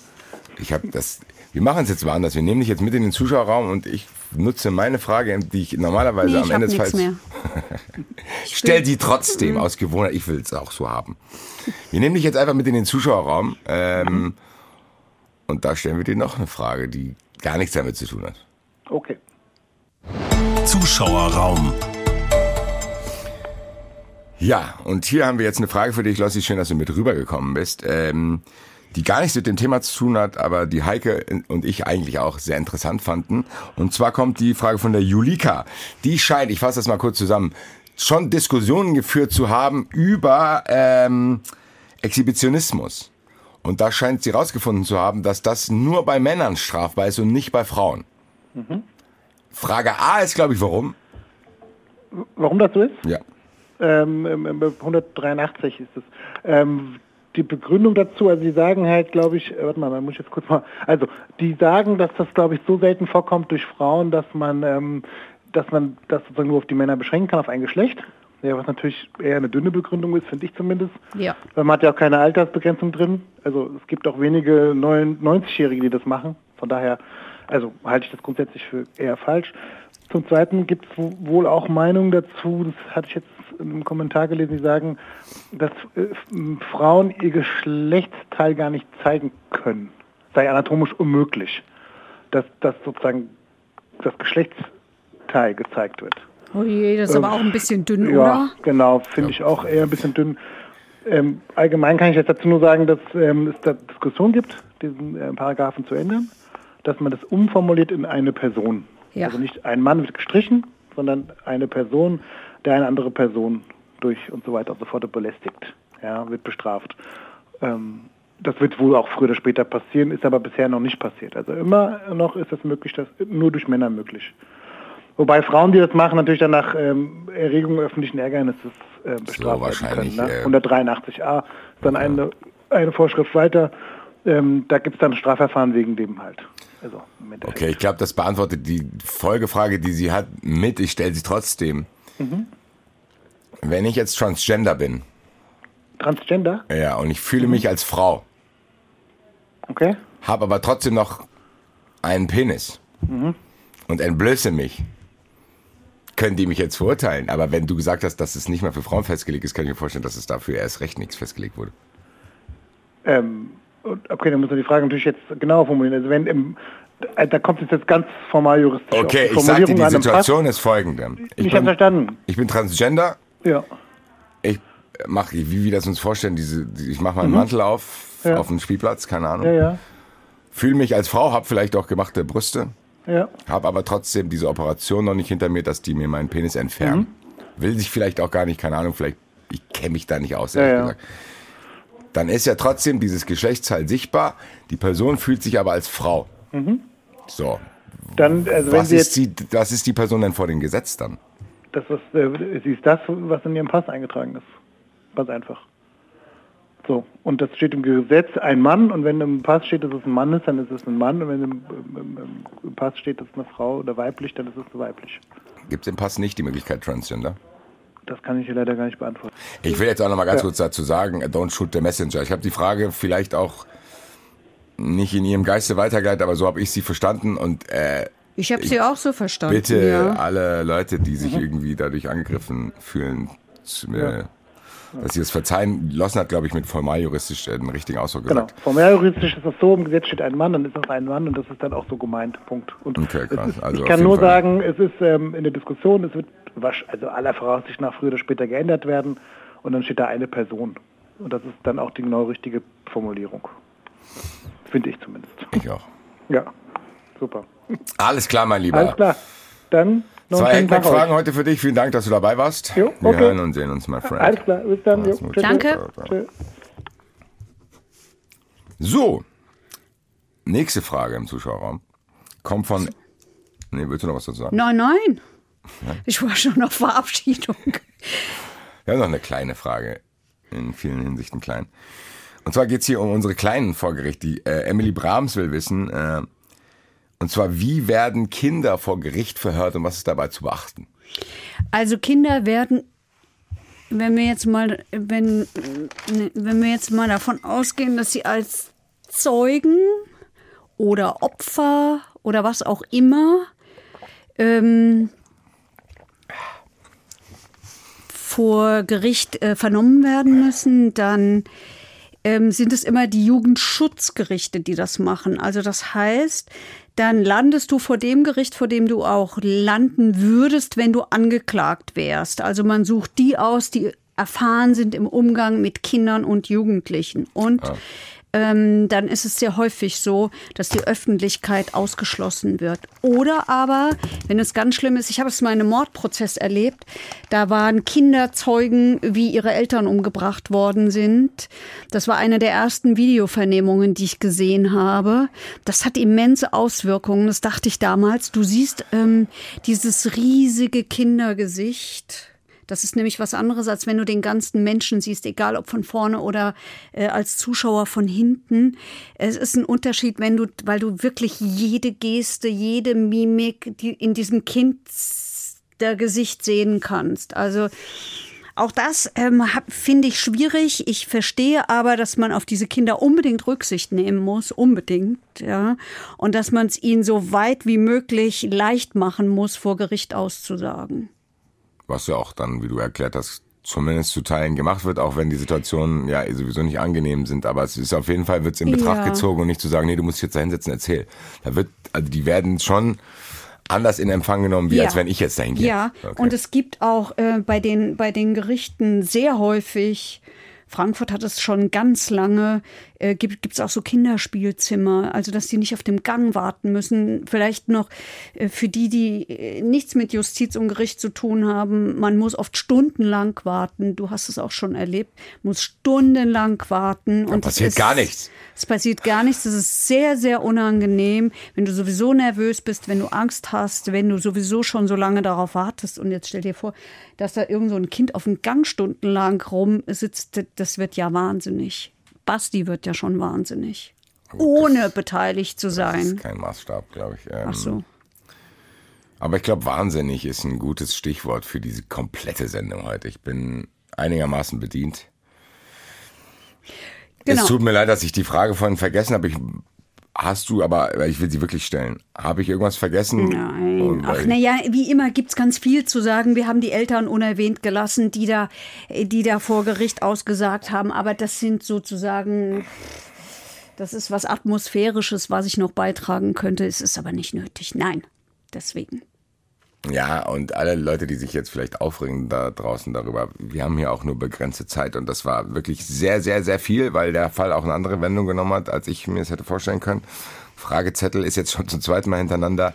Ich habe das. Wir machen es jetzt mal anders. Wir nehmen dich jetzt mit in den Zuschauerraum und ich nutze meine Frage, die ich normalerweise Nee, am ich habe Ende des Falls. mehr. [LAUGHS] Stell die trotzdem aus Gewohnheit. Ich will es auch so haben. Wir nehmen dich jetzt einfach mit in den Zuschauerraum ähm, und da stellen wir dir noch eine Frage, die gar nichts damit zu tun hat. Okay. Zuschauerraum. Ja, und hier haben wir jetzt eine Frage für dich, Lossi. Schön, dass du mit rübergekommen bist. Ähm, die gar nichts mit dem Thema zu tun hat, aber die Heike und ich eigentlich auch sehr interessant fanden. Und zwar kommt die Frage von der Julika. Die scheint, ich fasse das mal kurz zusammen, schon Diskussionen geführt zu haben über ähm, Exhibitionismus. Und da scheint sie rausgefunden zu haben, dass das nur bei Männern strafbar ist und nicht bei Frauen. Frage A ist, glaube ich, warum? Warum das so ist? Ja. Ähm, ähm, 183 ist es. Ähm, die Begründung dazu, also die sagen halt, glaube ich, äh, warte mal, man muss jetzt kurz mal, also die sagen, dass das, glaube ich, so selten vorkommt durch Frauen, dass man, ähm, dass man das sozusagen nur auf die Männer beschränken kann, auf ein Geschlecht. Ja, was natürlich eher eine dünne Begründung ist, finde ich zumindest. Ja. Weil man hat ja auch keine Altersbegrenzung drin. Also es gibt auch wenige 90-Jährige, die das machen. Von daher, also halte ich das grundsätzlich für eher falsch. Zum Zweiten gibt es wohl auch Meinungen dazu, das hatte ich jetzt in einem Kommentar gelesen, die sagen, dass äh, Frauen ihr Geschlechtsteil gar nicht zeigen können. Sei anatomisch unmöglich, dass, dass sozusagen das Geschlechtsteil gezeigt wird. Oh je, das ist Ähm, aber auch ein bisschen dünn, Ja, oder? genau, finde ich auch eher ein bisschen dünn. Ähm, allgemein kann ich jetzt dazu nur sagen, dass ähm, es da Diskussion gibt, diesen äh, Paragraphen zu ändern, dass man das umformuliert in eine Person. Ja. Also nicht ein Mann wird gestrichen, sondern eine Person, der eine andere Person durch und so weiter und so fort belästigt, ja, wird bestraft. Ähm, das wird wohl auch früher oder später passieren, ist aber bisher noch nicht passiert. Also immer noch ist das möglich, das nur durch Männer möglich. Wobei Frauen, die das machen, natürlich dann nach ähm, Erregung öffentlichen Ärgernisses äh, bestraft werden können. wahrscheinlich, Ne? äh, 183a ist dann eine, eine Vorschrift weiter. Ähm, da gibt es dann Strafverfahren wegen dem halt. Also. Okay, ich glaube, das beantwortet die Folgefrage, die sie hat, mit. Ich stelle sie trotzdem. Mhm. Wenn ich jetzt Transgender bin, Transgender, ja, und ich fühle Mhm. mich als Frau, okay? habe aber trotzdem noch einen Penis Mhm. und entblöße mich, können die mich jetzt verurteilen. Aber wenn du gesagt hast, dass es nicht mehr für Frauen festgelegt ist, kann ich mir vorstellen, dass es dafür erst recht nichts festgelegt wurde. Ähm, okay, dann müssen wir die Frage natürlich jetzt genauer formulieren. Also wenn im, äh, da kommt es jetzt ganz formal juristisch. Okay, ich sage dir, die Situation ist folgende. Ich ich habe verstanden. ich bin Transgender, Ja. ich mache, wie wir das uns vorstellen, diese, die- ich mache meinen Mantel auf, Mhm. Ja. auf dem Spielplatz, keine Ahnung. Ja, ja, Fühle mich als Frau, habe vielleicht auch gemachte Brüste, ja. habe aber trotzdem diese Operation noch nicht hinter mir, dass die mir meinen Penis entfernen. Mhm. Will sich vielleicht auch gar nicht, keine Ahnung, vielleicht, ich kenne mich da nicht aus, Ja, ehrlich ja. gesagt. Dann ist ja trotzdem dieses Geschlechtsteil sichtbar, die Person fühlt sich aber als Frau. So, Dann, also Mhm. was ist, die, was ist die Person denn vor dem Gesetz dann? das ist, äh, sie ist das, was in Ihrem Pass eingetragen ist. Ganz einfach. So, und das steht im Gesetz ein Mann und wenn im Pass steht, dass es ein Mann ist, dann ist es ein Mann und wenn im, im, im, im Pass steht, dass es eine Frau oder weiblich, dann ist es weiblich. Gibt es im Pass nicht die Möglichkeit Transgender? Das kann ich hier leider gar nicht beantworten. Ich will jetzt auch noch mal ganz Ja. kurz dazu sagen, don't shoot the messenger. Ich habe die Frage vielleicht auch nicht in ihrem Geiste weitergeleitet, aber so habe ich sie verstanden und äh, Ich habe sie auch so verstanden. bitte ja. alle Leute, die sich irgendwie dadurch angegriffen fühlen, zu mir, dass sie es verzeihen. Lossen hat, glaube ich, mit formaljuristisch den richtigen Ausdruck Genau. gesagt. Formell juristisch ist das so, im Gesetz steht ein Mann, dann ist das ein Mann und das ist dann auch so gemeint. Punkt. Und Okay, es krass. Ist, Also ich kann nur Fall. sagen, es ist ähm, in der Diskussion, es wird also aller Voraussicht nach früher oder später geändert werden und dann steht da eine Person. Und das ist dann auch die genau richtige Formulierung. Finde ich zumindest. Ich auch. Ja, super. Alles klar, mein Lieber. Alles klar. Dann noch Zwei Eckback-Fragen euch. heute für dich. Vielen Dank, dass du dabei warst. Jo, Wir okay. hören und sehen uns, my friend. Alles klar, bis dann. Jo. Tschüss. Danke. Tschüss. So, nächste Frage im Zuschauerraum kommt von. Nee, willst du noch was dazu sagen? Nein, nein. Ich war schon auf Verabschiedung. Wir haben noch eine kleine Frage. In vielen Hinsichten klein. Und zwar geht es hier um unsere Kleinen vor Gericht. Die äh, Emily Brahms will wissen, äh, und zwar, wie werden Kinder vor Gericht verhört und was ist dabei zu beachten? Also Kinder werden, wenn wir jetzt mal, wenn, wenn wir jetzt mal davon ausgehen, dass sie als Zeugen oder Opfer oder was auch immer ähm, vor Gericht äh, vernommen werden müssen, dann ähm, sind es immer die Jugendschutzgerichte, die das machen. Also das heißt, dann landest du vor dem Gericht, vor dem du auch landen würdest, wenn du angeklagt wärst. Also man sucht die aus, die erfahren sind im Umgang mit Kindern und Jugendlichen. Und ähm, dann ist es sehr häufig so, dass die Öffentlichkeit ausgeschlossen wird. Oder aber, wenn es ganz schlimm ist, ich habe es mal in einem Mordprozess erlebt, da waren Kinder Zeugen, wie ihre Eltern umgebracht worden sind. Das war eine der ersten Videovernehmungen, die ich gesehen habe. Das hat immense Auswirkungen, das dachte ich damals. Du siehst ähm, dieses riesige Kindergesicht Das ist nämlich was anderes, als wenn du den ganzen Menschen siehst, egal ob von vorne oder äh, als Zuschauer von hinten. Es ist ein Unterschied, wenn du, weil du wirklich jede Geste, jede Mimik die in diesem Kind der Gesicht sehen kannst. Also auch das ähm, finde ich schwierig. Ich verstehe aber, dass man auf diese Kinder unbedingt Rücksicht nehmen muss, unbedingt, ja, und dass man es ihnen so weit wie möglich leicht machen muss, vor Gericht auszusagen. Was ja auch dann, wie du erklärt hast, zumindest zu Teilen gemacht wird, auch wenn die Situationen ja sowieso nicht angenehm sind. Aber es ist auf jeden Fall wird es in Betracht ja. gezogen und nicht zu sagen, nee, du musst jetzt da hinsetzen, erzähl. Da wird, also die werden schon anders in Empfang genommen, wie ja. als wenn ich jetzt dahin gehe. Ja, okay. und es gibt auch äh, bei, den, bei den Gerichten sehr häufig Frankfurt hat es schon ganz lange, äh, gibt es auch so Kinderspielzimmer, also dass die nicht auf dem Gang warten müssen. Vielleicht noch äh, für die, die äh, nichts mit Justiz und Gericht zu tun haben, man muss oft stundenlang warten. Du hast es auch schon erlebt, muss stundenlang warten. Und passiert ist, gar nichts. Es passiert gar nichts. Das ist sehr, sehr unangenehm, wenn du sowieso nervös bist, wenn du Angst hast, wenn du sowieso schon so lange darauf wartest. Und jetzt stell dir vor, dass da irgend so ein Kind auf dem Gang stundenlang rumsitzt, das wird ja wahnsinnig. Basti wird ja schon wahnsinnig. Gut, ohne das, beteiligt zu sein. Das ist kein Maßstab, glaube ich. Ähm, Ach so. Aber ich glaube, wahnsinnig ist ein gutes Stichwort für diese komplette Sendung heute. Ich bin einigermaßen bedient. Genau. Es tut mir leid, dass ich die Frage vorhin vergessen habe. Ich Hast du, aber ich will sie wirklich stellen. Habe ich irgendwas vergessen? Nein. Ach, naja, wie immer gibt es ganz viel zu sagen. Wir haben die Eltern unerwähnt gelassen, die da, die da vor Gericht ausgesagt haben. Aber das sind sozusagen, das ist was Atmosphärisches, was ich noch beitragen könnte. Es ist aber nicht nötig. Nein, deswegen. Ja, und alle Leute, die sich jetzt vielleicht aufregen da draußen darüber, wir haben hier auch nur begrenzte Zeit und das war wirklich sehr, sehr, sehr viel, weil der Fall auch eine andere Wendung genommen hat, als ich mir es hätte vorstellen können. Fragezettel ist jetzt schon zum zweiten Mal hintereinander.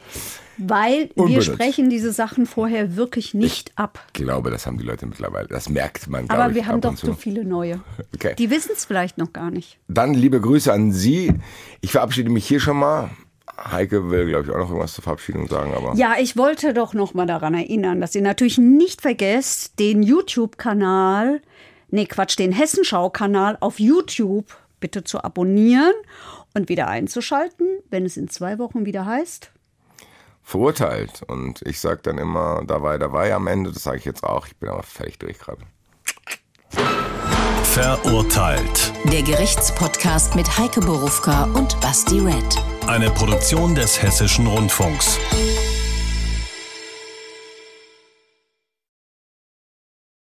Weil unbenutzt. wir sprechen diese Sachen vorher wirklich nicht ich ab. Ich glaube, das haben die Leute mittlerweile. Das merkt man. Aber ich, wir haben doch so viele neue. Okay. Die wissen es vielleicht noch gar nicht. Dann liebe Grüße an Sie. Ich verabschiede mich hier schon mal. Heike will, glaube ich, auch noch irgendwas zur Verabschiedung sagen. Aber ja, ich wollte doch noch mal daran erinnern, dass ihr natürlich nicht vergesst, den YouTube-Kanal, nee, Quatsch, den Hessenschau-Kanal auf YouTube bitte zu abonnieren und wieder einzuschalten, wenn es in zwei Wochen wieder heißt. Verurteilt. Und ich sage dann immer, da war da war am Ende, das sage ich jetzt auch, ich bin aber fertig durch gerade. Verurteilt. Der Gerichtspodcast mit Heike Borufka und Basti Red. Eine Produktion des Hessischen Rundfunks.